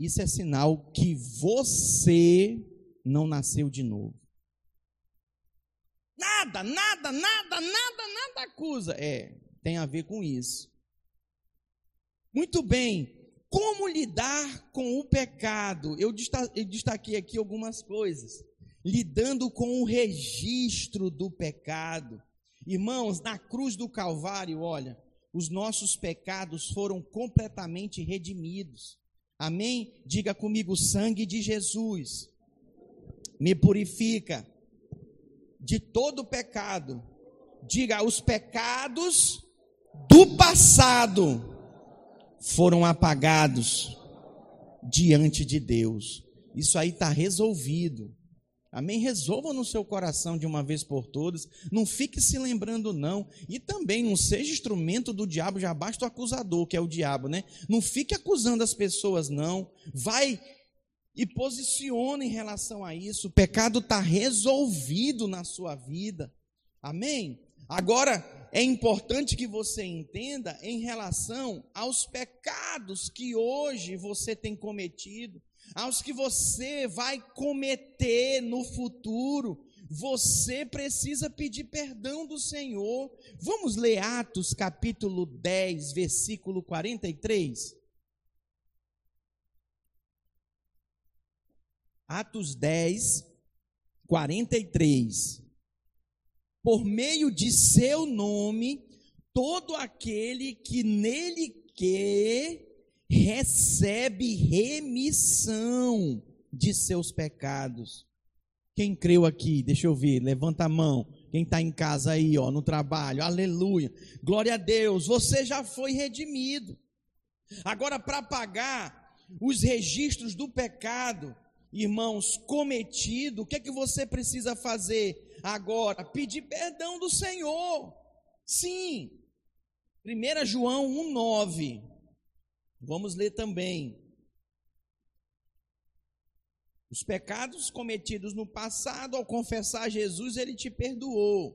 isso é sinal que você não nasceu de novo. Nada, nada, nada, nada, nada acusa. É, tem a ver com isso. Muito bem. Como lidar com o pecado? Eu destaquei aqui algumas coisas lidando com o registro do pecado. Irmãos, na cruz do Calvário, olha, os nossos pecados foram completamente redimidos. Amém? Diga comigo: o sangue de Jesus me purifica de todo pecado. Diga: os pecados do passado foram apagados diante de Deus. Isso aí está resolvido. Amém? Resolva no seu coração de uma vez por todas. Não fique se lembrando, não. E também não seja instrumento do diabo, já basta o acusador, que é o diabo, né? Não fique acusando as pessoas, não. Vai e posiciona em relação a isso. O pecado está resolvido na sua vida. Amém? Agora, é importante que você entenda em relação aos pecados que hoje você tem cometido aos que você vai cometer no futuro, você precisa pedir perdão do Senhor. Vamos ler Atos capítulo 10, versículo 43. Atos 10, 43. Por meio de seu nome, todo aquele que nele quer recebe remissão de seus pecados. Quem creu aqui, deixa eu ver, levanta a mão. Quem está em casa aí, ó, no trabalho, aleluia. Glória a Deus, você já foi redimido. Agora, para pagar os registros do pecado, irmãos, cometido, o que é que você precisa fazer agora? Pedir perdão do Senhor. Sim. 1 João 1,9. Vamos ler também. Os pecados cometidos no passado, ao confessar Jesus, ele te perdoou.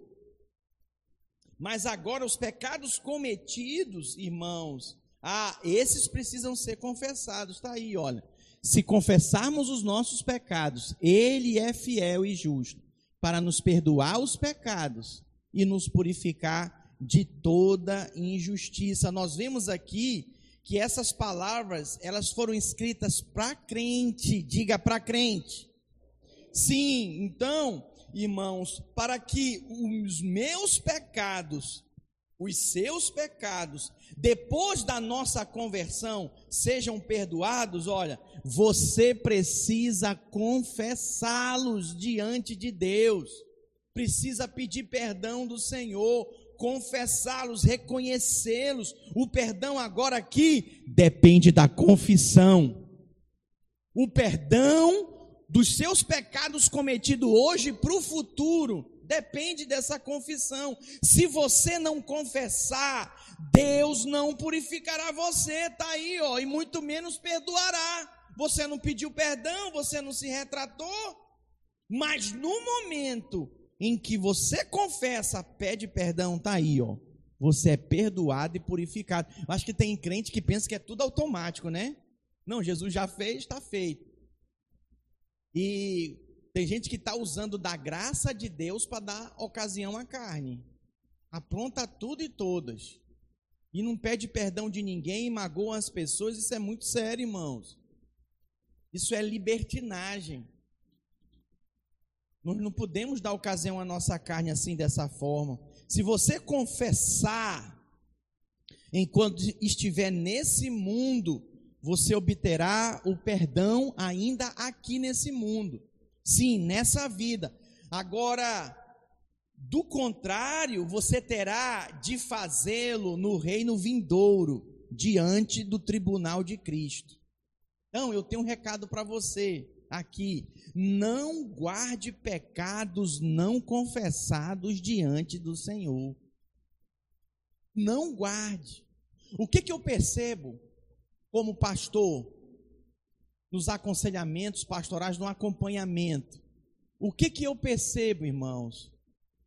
Mas agora os pecados cometidos, irmãos, ah, esses precisam ser confessados. Está aí, olha. Se confessarmos os nossos pecados, Ele é fiel e justo para nos perdoar os pecados e nos purificar de toda injustiça. Nós vemos aqui que essas palavras, elas foram escritas para crente, diga para crente. Sim, então, irmãos, para que os meus pecados, os seus pecados, depois da nossa conversão, sejam perdoados, olha, você precisa confessá-los diante de Deus, precisa pedir perdão do Senhor, confessá-los, reconhecê-los. O perdão agora aqui depende da confissão. O perdão dos seus pecados cometidos hoje para o futuro depende dessa confissão. Se você não confessar, Deus não purificará você, tá aí, ó, e muito menos perdoará. Você não pediu perdão, você não se retratou, mas no momento em que você confessa, pede perdão, tá aí, ó. Você é perdoado e purificado. Eu acho que tem crente que pensa que é tudo automático, né? Não, Jesus já fez, está feito. E tem gente que está usando da graça de Deus para dar ocasião à carne. Apronta tudo e todas. E não pede perdão de ninguém, magoa as pessoas. Isso é muito sério, irmãos. Isso é libertinagem. Nós não podemos dar ocasião à nossa carne assim, dessa forma. Se você confessar, enquanto estiver nesse mundo, você obterá o perdão ainda aqui nesse mundo. Sim, nessa vida. Agora, do contrário, você terá de fazê-lo no reino vindouro, diante do tribunal de Cristo. Então, eu tenho um recado para você aqui: não guarde pecados não confessados diante do Senhor. Não guarde. O que, que eu percebo como pastor nos aconselhamentos pastorais, no acompanhamento? O que, que eu percebo, irmãos?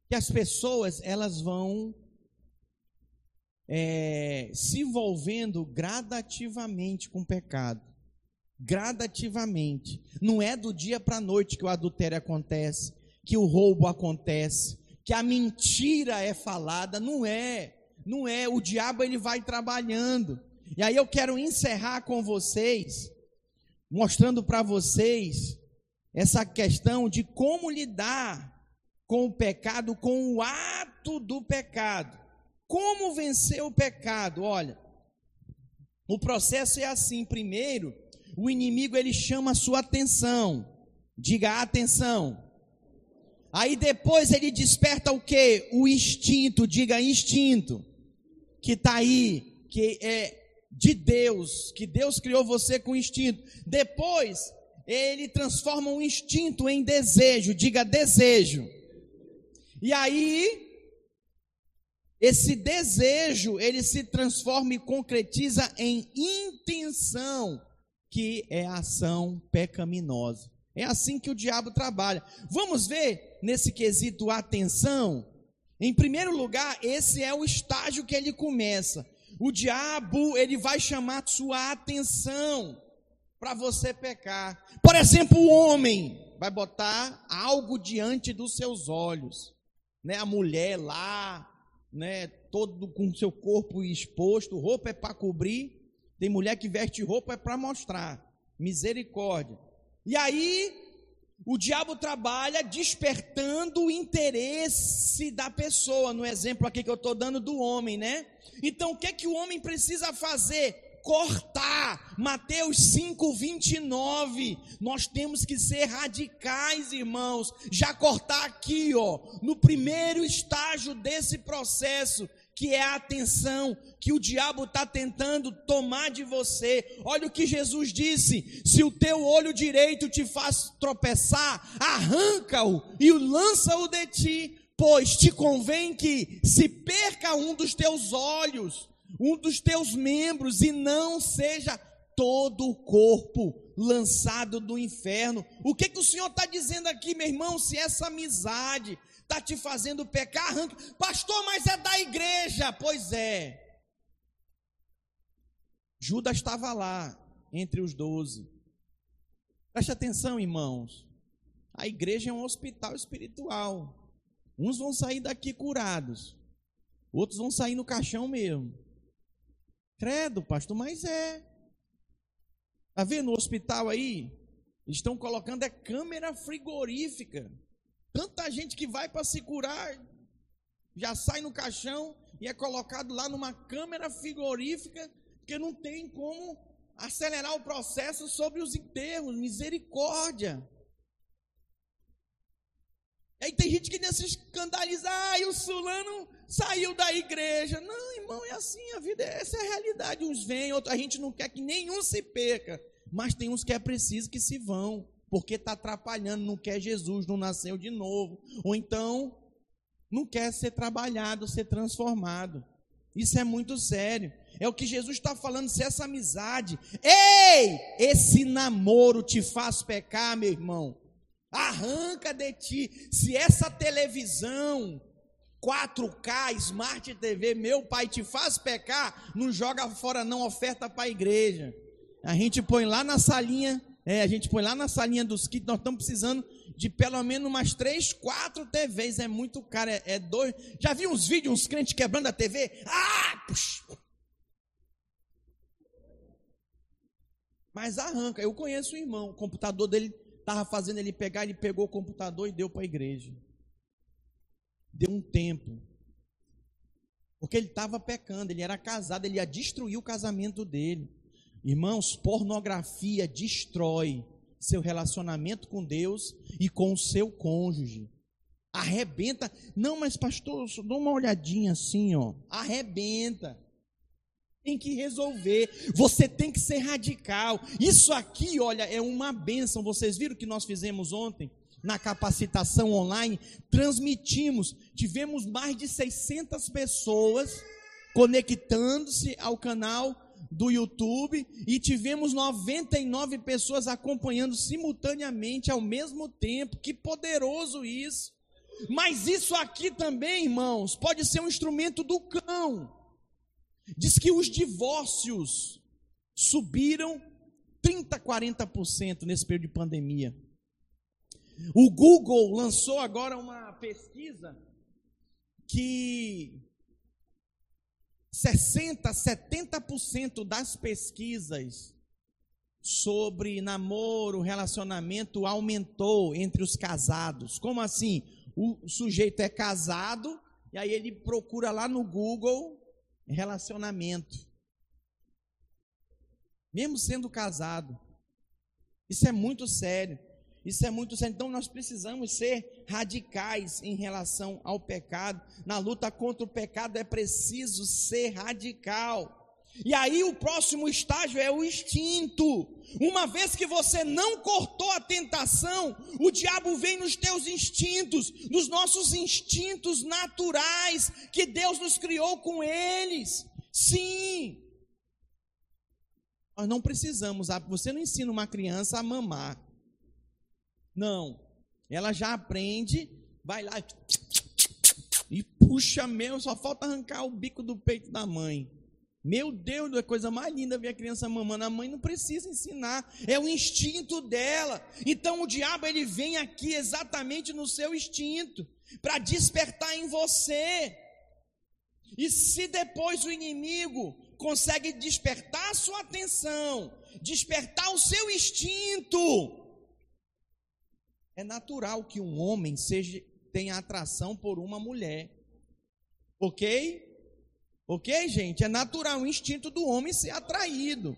Que as pessoas elas vão é, se envolvendo gradativamente com o pecado gradativamente. Não é do dia para a noite que o adultério acontece, que o roubo acontece, que a mentira é falada, não é. Não é, o diabo ele vai trabalhando. E aí eu quero encerrar com vocês, mostrando para vocês essa questão de como lidar com o pecado, com o ato do pecado. Como vencer o pecado? Olha, o processo é assim: primeiro, o inimigo ele chama a sua atenção. Diga atenção. Aí depois ele desperta o que? O instinto, diga instinto, que está aí, que é de Deus, que Deus criou você com instinto. Depois ele transforma o instinto em desejo, diga desejo. E aí esse desejo ele se transforma e concretiza em intenção que é a ação pecaminosa. É assim que o diabo trabalha. Vamos ver nesse quesito atenção? Em primeiro lugar, esse é o estágio que ele começa. O diabo, ele vai chamar sua atenção para você pecar. Por exemplo, o homem vai botar algo diante dos seus olhos, né? A mulher lá, né, todo com seu corpo exposto, roupa é para cobrir, tem mulher que veste roupa é para mostrar. Misericórdia. E aí O diabo trabalha despertando o interesse da pessoa, no exemplo aqui que eu estou dando do homem, né? Então, o que, é que o homem precisa fazer? cortar. Mateus 5, 29. Nós temos que ser radicais, irmãos. Já cortar aqui, ó, no primeiro estágio desse processo, que é a atenção que o diabo está tentando tomar de você. Olha o que Jesus disse: se o teu olho direito te faz tropeçar, arranca-o e lança-o de ti, pois te convém que se perca um dos teus olhos, um dos teus membros, e não seja todo o corpo lançado do inferno. O que, que o Senhor está dizendo aqui, meu irmão? Se essa amizade, está te fazendo pecar, arranca. Pastor, mas é da igreja. Pois é. Judas estava lá, entre os doze. Preste atenção, irmãos. A igreja é um hospital espiritual. Uns vão sair daqui curados, outros vão sair no caixão mesmo. Credo, pastor, mas é. Está vendo o hospital aí? Estão colocando é câmera frigorífica. Tanta gente que vai para se curar, já sai no caixão e é colocado lá numa câmera frigorífica, porque não tem como acelerar o processo sobre os enterros. Misericórdia. Aí tem gente que se escandaliza, ai, o Sulano saiu da igreja. Não, irmão, é assim, a vida, essa é a realidade. Uns vêm, outros, a gente não quer que nenhum se perca, mas tem uns que é preciso que se vão porque está atrapalhando, não quer Jesus, não nasceu de novo, ou então não quer ser trabalhado, ser transformado. Isso é muito sério. É o que Jesus está falando, se essa amizade, ei, esse namoro te faz pecar, meu irmão. Arranca de ti. Se essa televisão 4K, Smart TV, meu pai te faz pecar, não joga fora não, oferta para a igreja. A gente põe lá na salinha é, a gente põe lá na salinha dos kits, nós estamos precisando de pelo menos umas três, quatro TVs. É muito caro, é, é dois. Já vi uns vídeos, uns crentes quebrando a TV? Ah! Puxa. Mas arranca. Eu conheço o irmão, o computador dele estava fazendo ele pegar, ele pegou o computador e deu para a igreja. Deu um tempo. Porque ele estava pecando, ele era casado, ele ia destruir o casamento dele. Irmãos, pornografia destrói seu relacionamento com Deus e com o seu cônjuge. Arrebenta. Não, mas pastor, dá uma olhadinha assim, ó. Arrebenta. Tem que resolver. Você tem que ser radical. Isso aqui, olha, é uma bênção. Vocês viram o que nós fizemos ontem? Na capacitação online, transmitimos. Tivemos mais de 600 pessoas conectando-se ao canal do YouTube e tivemos 99 pessoas acompanhando simultaneamente ao mesmo tempo. Que poderoso isso! Mas isso aqui também, irmãos, pode ser um instrumento do cão. Diz que os divórcios subiram 30, 40% nesse período de pandemia. O Google lançou agora uma pesquisa que 60%, 70% das pesquisas sobre namoro, relacionamento aumentou entre os casados. Como assim? O sujeito é casado e aí ele procura lá no Google relacionamento. Mesmo sendo casado. Isso é muito sério. Isso é muito sério. Então nós precisamos ser radicais em relação ao pecado. Na luta contra o pecado é preciso ser radical. E aí o próximo estágio é o instinto. Uma vez que você não cortou a tentação, o diabo vem nos teus instintos, nos nossos instintos naturais que Deus nos criou com eles. Sim. Nós não precisamos, você não ensina uma criança a mamar. Não. Ela já aprende, vai lá e puxa mesmo, só falta arrancar o bico do peito da mãe. Meu Deus, é coisa mais linda ver a criança mamando. A mãe não precisa ensinar, é o instinto dela. Então o diabo ele vem aqui exatamente no seu instinto para despertar em você. E se depois o inimigo consegue despertar a sua atenção, despertar o seu instinto, É natural que um homem seja tenha atração por uma mulher. Ok? Ok, gente? É natural, o instinto do homem ser atraído.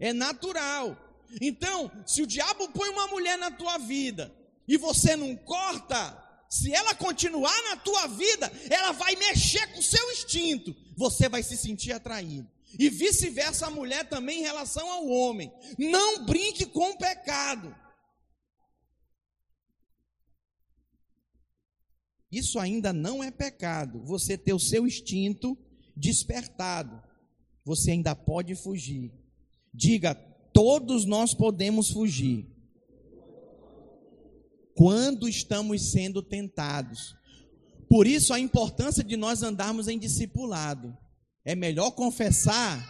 É natural. Então, se o diabo põe uma mulher na tua vida e você não corta, se ela continuar na tua vida, ela vai mexer com o seu instinto. Você vai se sentir atraído. E vice-versa, a mulher também em relação ao homem. Não brinque com o pecado. Isso ainda não é pecado. Você ter o seu instinto despertado. Você ainda pode fugir. Diga, todos nós podemos fugir. Quando estamos sendo tentados. Por isso a importância de nós andarmos em discipulado. É melhor confessar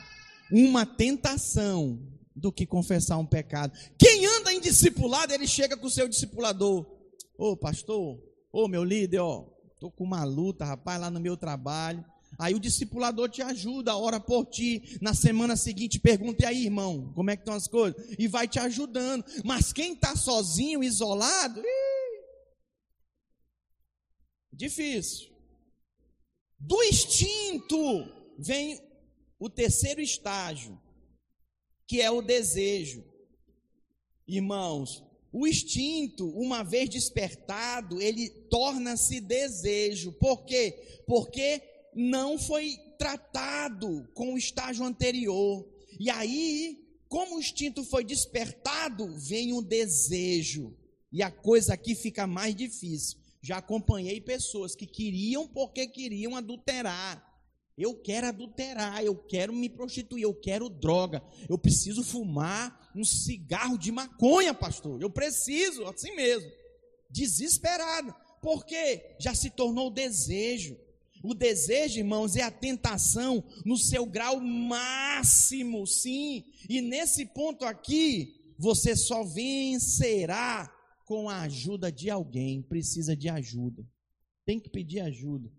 uma tentação do que confessar um pecado. Quem anda em discipulado, ele chega com o seu discipulador. Ô oh, pastor, ô oh, meu líder, ó, tô com uma luta, rapaz, lá no meu trabalho. Aí o discipulador te ajuda, ora por ti. Na semana seguinte, pergunta e aí, irmão, como é que estão as coisas? E vai te ajudando. Mas quem está sozinho, isolado, ih, difícil. Do instinto vem o terceiro estágio, que é o desejo. Irmãos, o instinto, uma vez despertado, ele torna-se desejo. Por quê? Porque não foi tratado com o estágio anterior. E aí, como o instinto foi despertado, vem o desejo. E a coisa aqui fica mais difícil. Já acompanhei pessoas que queriam porque queriam adulterar. Eu quero adulterar, eu quero me prostituir, eu quero droga, eu preciso fumar um cigarro de maconha, pastor. Eu preciso, assim mesmo. Desesperado. Porque já se tornou desejo. O desejo, irmãos, é a tentação no seu grau máximo, sim. E nesse ponto aqui, você só vencerá com a ajuda de alguém. Precisa de ajuda. Tem que pedir ajuda.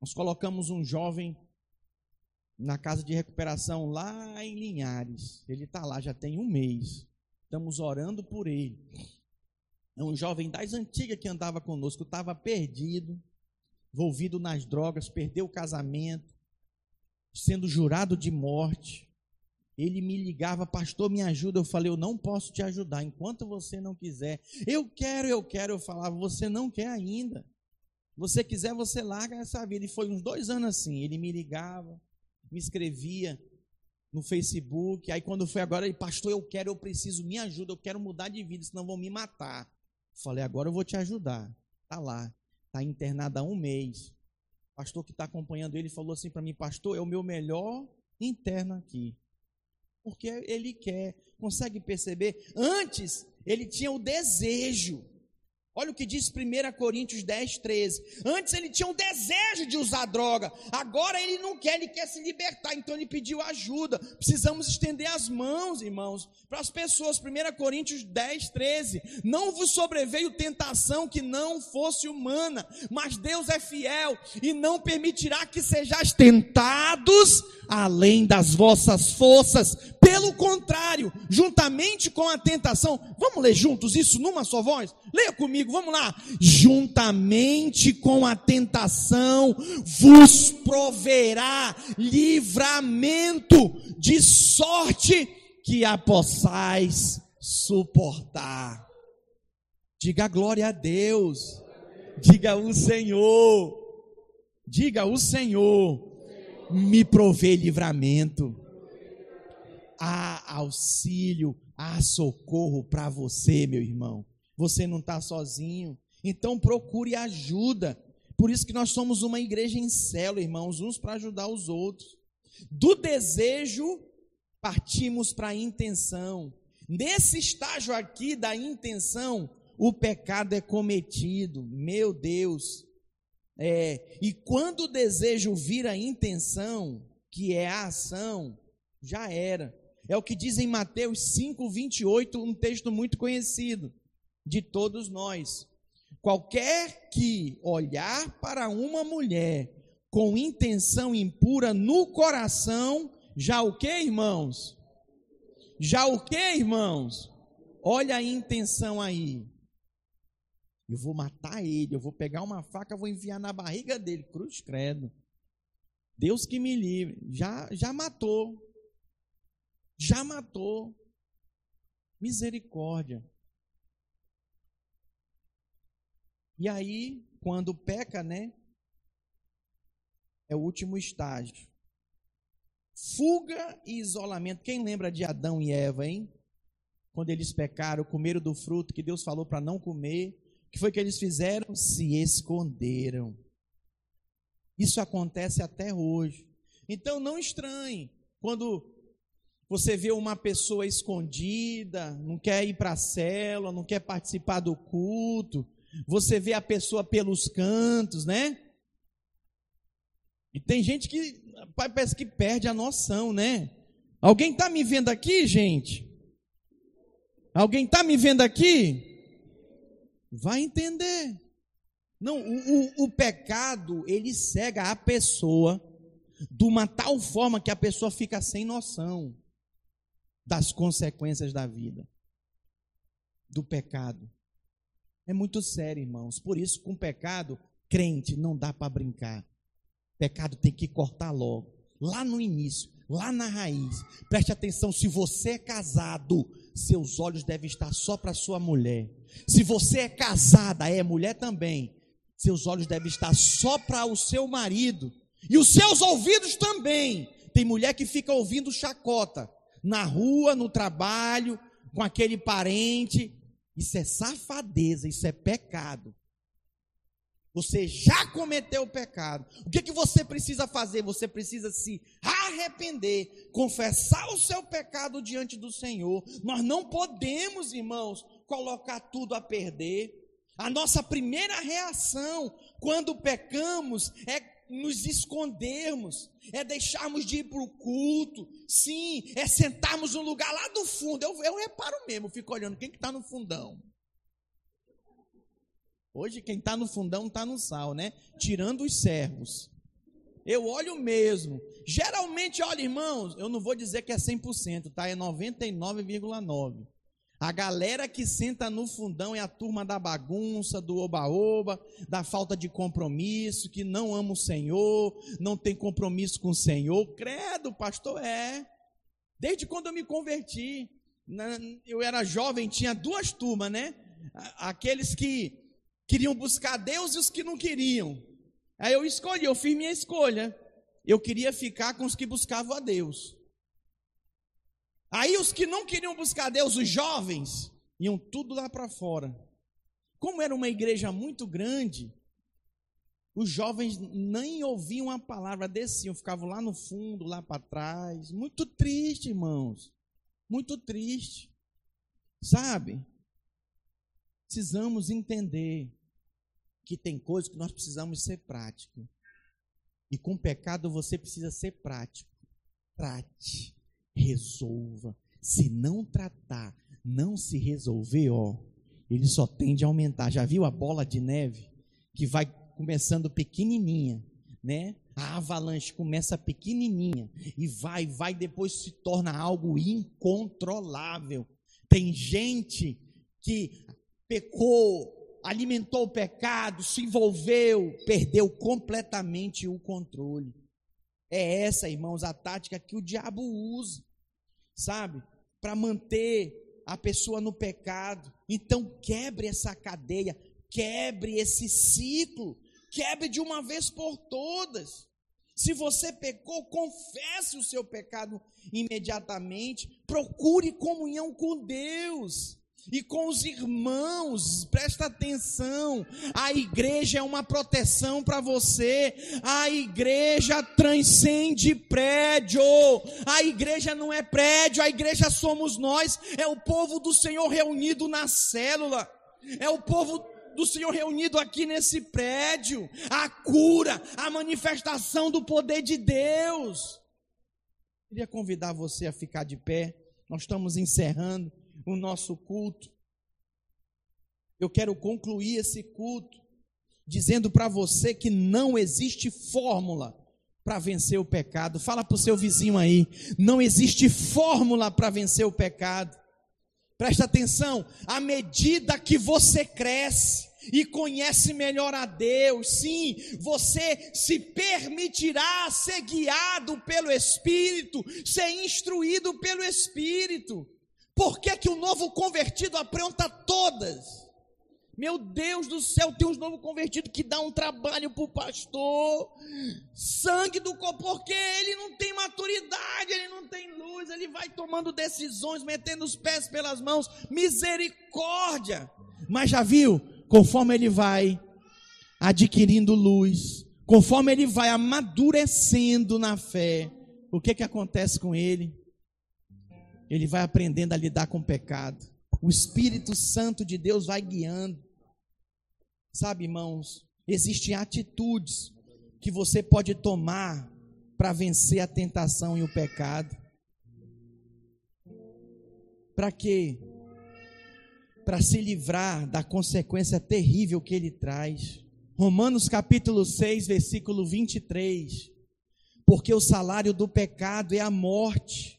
Nós colocamos um jovem na casa de recuperação lá em Linhares. Ele está lá já tem um mês. Estamos orando por ele. É um jovem das antigas que andava conosco, estava perdido, envolvido nas drogas, perdeu o casamento, sendo jurado de morte. Ele me ligava, pastor, me ajuda. Eu falei, eu não posso te ajudar enquanto você não quiser. Eu quero, eu quero. Eu falava, você não quer ainda. Você quiser, você larga essa vida. E foi uns dois anos assim. Ele me ligava, me escrevia no Facebook. Aí quando foi agora, ele, pastor, eu quero, eu preciso, me ajuda, eu quero mudar de vida, senão vão me matar. Falei, agora eu vou te ajudar. Tá lá, tá internado há um mês. O pastor que está acompanhando ele falou assim para mim, pastor, é o meu melhor interno aqui. Porque ele quer, consegue perceber? Antes, ele tinha o desejo Olha o que diz 1 Coríntios 10, 13. Antes ele tinha um desejo de usar droga, agora ele não quer, ele quer se libertar, então ele pediu ajuda. Precisamos estender as mãos, irmãos, para as pessoas. 1 Coríntios 10, 13. Não vos sobreveio tentação que não fosse humana, mas Deus é fiel e não permitirá que sejais tentados além das vossas forças. Pelo contrário, juntamente com a tentação, vamos ler juntos isso numa só voz? Leia comigo, vamos lá. Juntamente com a tentação vos proverá livramento, de sorte que a possais suportar. Diga glória a Deus. Diga o Senhor. Diga o Senhor me provê livramento. Há auxílio, há socorro para você, meu irmão. Você não está sozinho. Então procure ajuda. Por isso que nós somos uma igreja em célula, irmãos, uns para ajudar os outros. Do desejo, partimos para a intenção. Nesse estágio aqui da intenção, o pecado é cometido. Meu Deus, é, e quando o desejo vira a intenção, que é a ação, já era. É o que diz em Mateus 5, 28, um texto muito conhecido de todos nós. Qualquer que olhar para uma mulher com intenção impura no coração, já o que, irmãos? Já o que, irmãos? Olha a intenção aí. Eu vou matar ele, eu vou pegar uma faca, vou enviar na barriga dele, cruz credo. Deus que me livre. Já, já matou. Já matou. Misericórdia. E aí, quando peca, né? É o último estágio. Fuga e isolamento. Quem lembra de Adão e Eva, hein? Quando eles pecaram, comeram do fruto que Deus falou para não comer. O que foi que eles fizeram? Se esconderam. Isso acontece até hoje. Então não estranhe quando você vê uma pessoa escondida, não quer ir para a célula, não quer participar do culto, você vê a pessoa pelos cantos, né? E tem gente que parece que perde a noção, né? Alguém está me vendo aqui, gente? Alguém está me vendo aqui? Vai entender. Não, o, o, o pecado, ele cega a pessoa de uma tal forma que a pessoa fica sem noção das consequências da vida, do pecado. É muito sério, irmãos. Por isso, com pecado, crente não dá para brincar. Pecado tem que cortar logo, lá no início, lá na raiz. Preste atenção: se você é casado, seus olhos devem estar só para sua mulher. Se você é casada, é mulher também, seus olhos devem estar só para o seu marido. E os seus ouvidos também. Tem mulher que fica ouvindo chacota na rua, no trabalho, com aquele parente. Isso é safadeza, isso é pecado. Você já cometeu o pecado. O que, que você precisa fazer? Você precisa se arrepender, confessar o seu pecado diante do Senhor. Nós não podemos, irmãos, colocar tudo a perder. A nossa primeira reação quando pecamos é nos escondermos, é deixarmos de ir para o culto, sim, é sentarmos no lugar lá do fundo. Eu, eu reparo mesmo, fico olhando quem que está no fundão. Hoje quem está no fundão está no sal, né? Tirando os servos. Eu olho mesmo. Geralmente, olha, irmãos, eu não vou dizer que é 100%, tá? É 99,9%. A galera que senta no fundão é a turma da bagunça, do oba-oba, da falta de compromisso, que não ama o Senhor, não tem compromisso com o Senhor. Credo, pastor, é. Desde quando eu me converti, eu era jovem, tinha duas turmas, né? Aqueles que queriam buscar Deus e os que não queriam. Aí eu escolhi, eu fiz minha escolha. Eu queria ficar com os que buscavam a Deus. Aí os que não queriam buscar Deus, os jovens, iam tudo lá para fora. Como era uma igreja muito grande, os jovens nem ouviam a palavra, desciam, ficavam lá no fundo, lá para trás. Muito triste, irmãos. Muito triste. Sabe? Precisamos entender que tem coisas que nós precisamos ser prático. E com pecado você precisa ser prático. Trate resolva. Se não tratar, não se resolver, ó, ele só tende a aumentar. Já viu a bola de neve que vai começando pequenininha, né? A avalanche começa pequenininha e vai, vai, depois se torna algo incontrolável. Tem gente que pecou, alimentou o pecado, se envolveu, perdeu completamente o controle. É essa, irmãos, a tática que o diabo usa sabe? Para manter a pessoa no pecado. Então, quebre essa cadeia, quebre esse ciclo, quebre de uma vez por todas. Se você pecou, confesse o seu pecado imediatamente, procure comunhão com Deus e com os irmãos, presta atenção, a igreja é uma proteção para você, a igreja transcende prédio, a igreja não é prédio, a igreja somos nós, é o povo do Senhor reunido na célula, é o povo do Senhor reunido aqui nesse prédio, a cura, a manifestação do poder de Deus. Queria convidar você a ficar de pé, nós estamos encerrando o nosso culto. Eu quero concluir esse culto dizendo para você que não existe fórmula para vencer o pecado. Fala para o seu vizinho aí: não existe fórmula para vencer o pecado. Presta atenção, à medida que você cresce e conhece melhor a Deus, sim, você se permitirá ser guiado pelo Espírito, ser instruído pelo Espírito. Por que, que o novo convertido apronta todas? Meu Deus do céu, tem uns novos convertidos que dá um trabalho para o pastor. Sangue do corpo, porque ele não tem maturidade, ele não tem luz, ele vai tomando decisões, metendo os pés pelas mãos. Misericórdia. Mas já viu? Conforme ele vai adquirindo luz, conforme ele vai amadurecendo na fé, o que que acontece com ele? Ele vai aprendendo a lidar com o pecado. O Espírito Santo de Deus vai guiando. Sabe, irmãos, existem atitudes que você pode tomar para vencer a tentação e o pecado. Para quê? Para se livrar da consequência terrível que ele traz. Romanos capítulo 6, versículo 23. Porque o salário do pecado é a morte,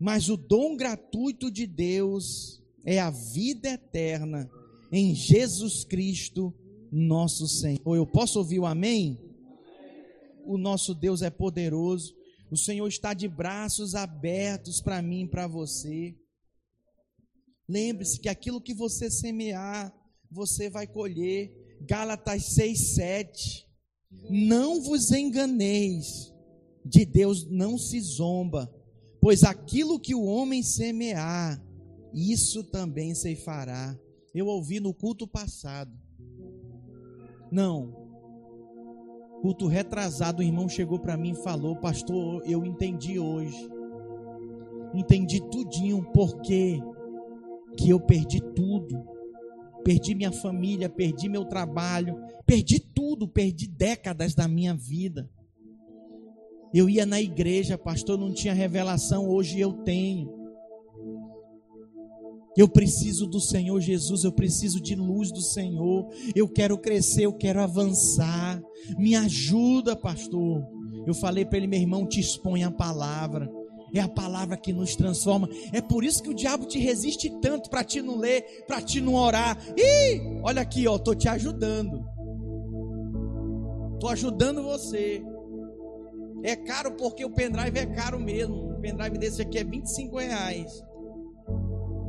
mas o dom gratuito de Deus é a vida eterna em Jesus Cristo, nosso Senhor. Eu posso ouvir o amém? O nosso Deus é poderoso. O Senhor está de braços abertos para mim e para você. Lembre-se que aquilo que você semear, você vai colher. Gálatas 6, 7. Não vos enganeis, de Deus não se zomba, pois aquilo que o homem semear, isso também se fará. Eu ouvi no culto passado não. Culto retrasado, o irmão chegou para mim e falou: Pastor, eu entendi hoje. Entendi tudinho porque que eu perdi tudo. Perdi minha família, perdi meu trabalho, perdi tudo, perdi décadas da minha vida. Eu ia na igreja, pastor, não tinha revelação, hoje eu tenho. Eu preciso do Senhor Jesus, eu preciso de luz do Senhor. Eu quero crescer, eu quero avançar. Me ajuda, pastor. Eu falei para ele, meu irmão, te expõe a palavra. É a palavra que nos transforma. É por isso que o diabo te resiste tanto para te não ler, para te não orar. Ih, olha aqui, ó, tô te ajudando. Tô ajudando você. É caro porque o pendrive é caro mesmo. O pendrive desse aqui é 25 reais.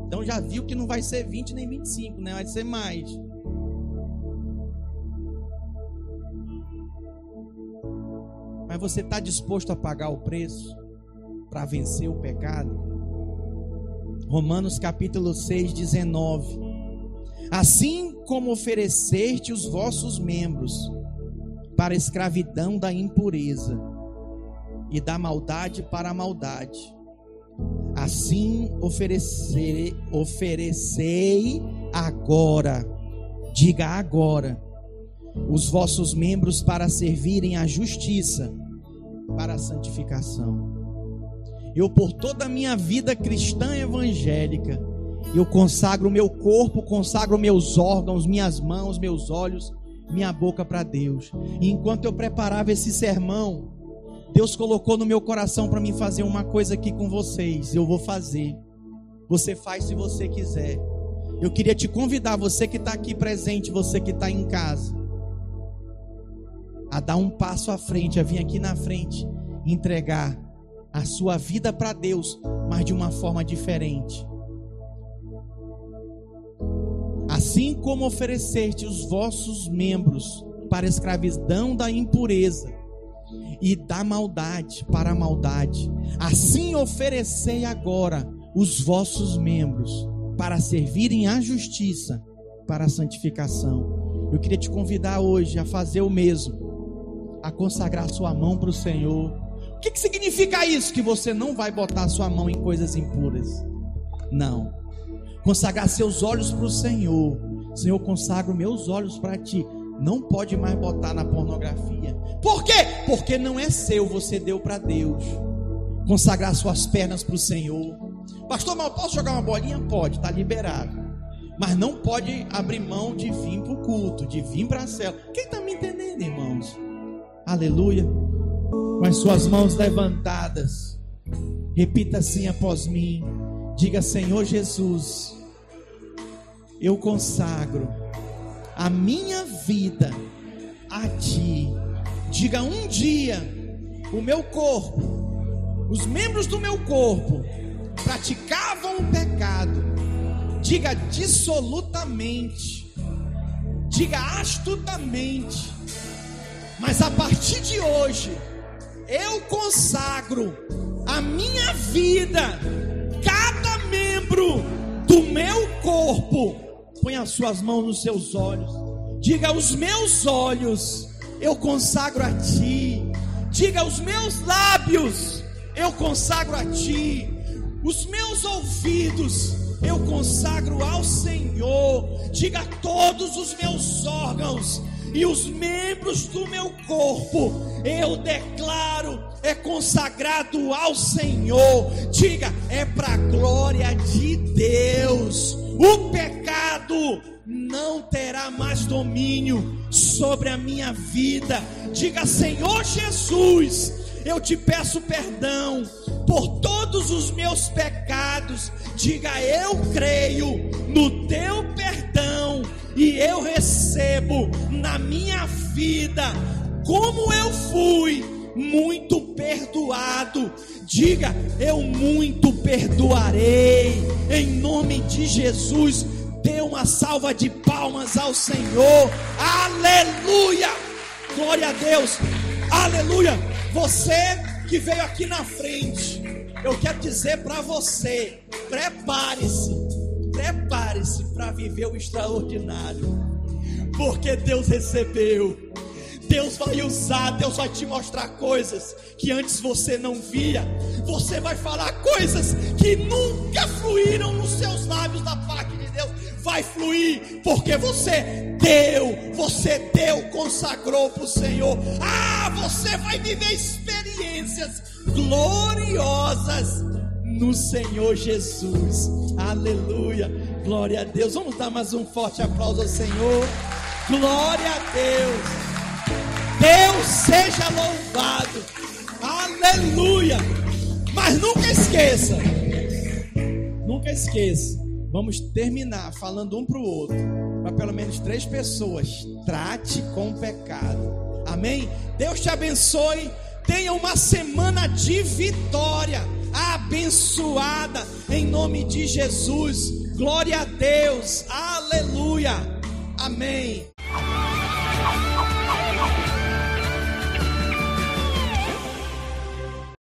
Então já viu que não vai ser 20 nem 25, né? Vai ser mais. Mas você está disposto a pagar o preço para vencer o pecado? Romanos capítulo 6, 19. Assim como ofereceste os vossos membros para a escravidão da impureza e da maldade para a maldade, Assim oferecerei, oferecei agora, diga agora, os vossos membros para servirem à justiça, para a santificação. Eu, por toda a minha vida cristã evangélica, eu consagro meu corpo, consagro meus órgãos, minhas mãos, meus olhos, minha boca para Deus. E enquanto eu preparava esse sermão, Deus colocou no meu coração para mim fazer uma coisa aqui com vocês. Eu vou fazer. Você faz se você quiser. Eu queria te convidar, você que está aqui presente, você que está em casa, a dar um passo à frente, a vir aqui na frente, entregar a sua vida para Deus, mas de uma forma diferente. Assim como ofereceste os vossos membros para a escravidão da impureza e da maldade para a maldade. Assim oferecei agora os vossos membros para servirem à justiça, para a santificação. Eu queria te convidar hoje a fazer o mesmo, a consagrar sua mão para o Senhor. O que, que significa isso? Que você não vai botar sua mão em coisas impuras. Não. Consagrar seus olhos para o Senhor. Senhor, consagro meus olhos para ti não pode mais botar na pornografia. Por quê? Porque não é seu, você deu para Deus. Consagrar suas pernas para o Senhor. Pastor, mas posso jogar uma bolinha? Pode, está liberado. Mas não pode abrir mão de vir para o culto, de vir para a cela. Quem está me entendendo, irmãos? Aleluia. Com as suas mãos levantadas, repita assim após mim. Diga, Senhor Jesus, eu consagro a minha vida a ti. Diga um dia, o meu corpo, os membros do meu corpo praticavam o pecado. Diga dissolutamente, diga astutamente. Mas a partir de hoje, eu consagro a minha vida, cada membro do meu corpo. Põe as suas mãos nos seus olhos. Diga: Os meus olhos eu consagro a Ti. Diga: Os meus lábios eu consagro a Ti. Os meus ouvidos eu consagro ao Senhor. Diga: Todos os meus órgãos e os membros do meu corpo, eu declaro, é consagrado ao Senhor. Diga, é para a glória de Deus. O pecado não terá mais domínio sobre a minha vida. Diga, Senhor Jesus, eu te peço perdão por todos os meus pecados. Diga, eu creio no teu perdão e eu recebo na minha vida, como eu fui muito perdoado. Diga, eu muito perdoarei, em nome de Jesus. Dê uma salva de palmas ao Senhor, aleluia, glória a Deus, aleluia. Você que veio aqui na frente, eu quero dizer para você: prepare-se Prepare-se para viver o extraordinário, porque Deus recebeu. Deus vai usar, Deus vai te mostrar coisas que antes você não via. Você vai falar coisas que nunca fluíram nos seus lábios da parte de Deus. Vai fluir, porque você deu, você deu, consagrou para o Senhor. Ah, você vai viver experiências gloriosas no Senhor Jesus. Aleluia. Glória a Deus. Vamos dar mais um forte aplauso ao Senhor. Glória a Deus. Deus seja louvado. Aleluia. Mas nunca esqueça. Nunca esqueça. Vamos terminar falando um para o outro. Para pelo menos três pessoas. Trate com pecado. Amém? Deus te abençoe. Tenha uma semana de vitória abençoada em nome de Jesus. Glória a Deus. Aleluia. Amém.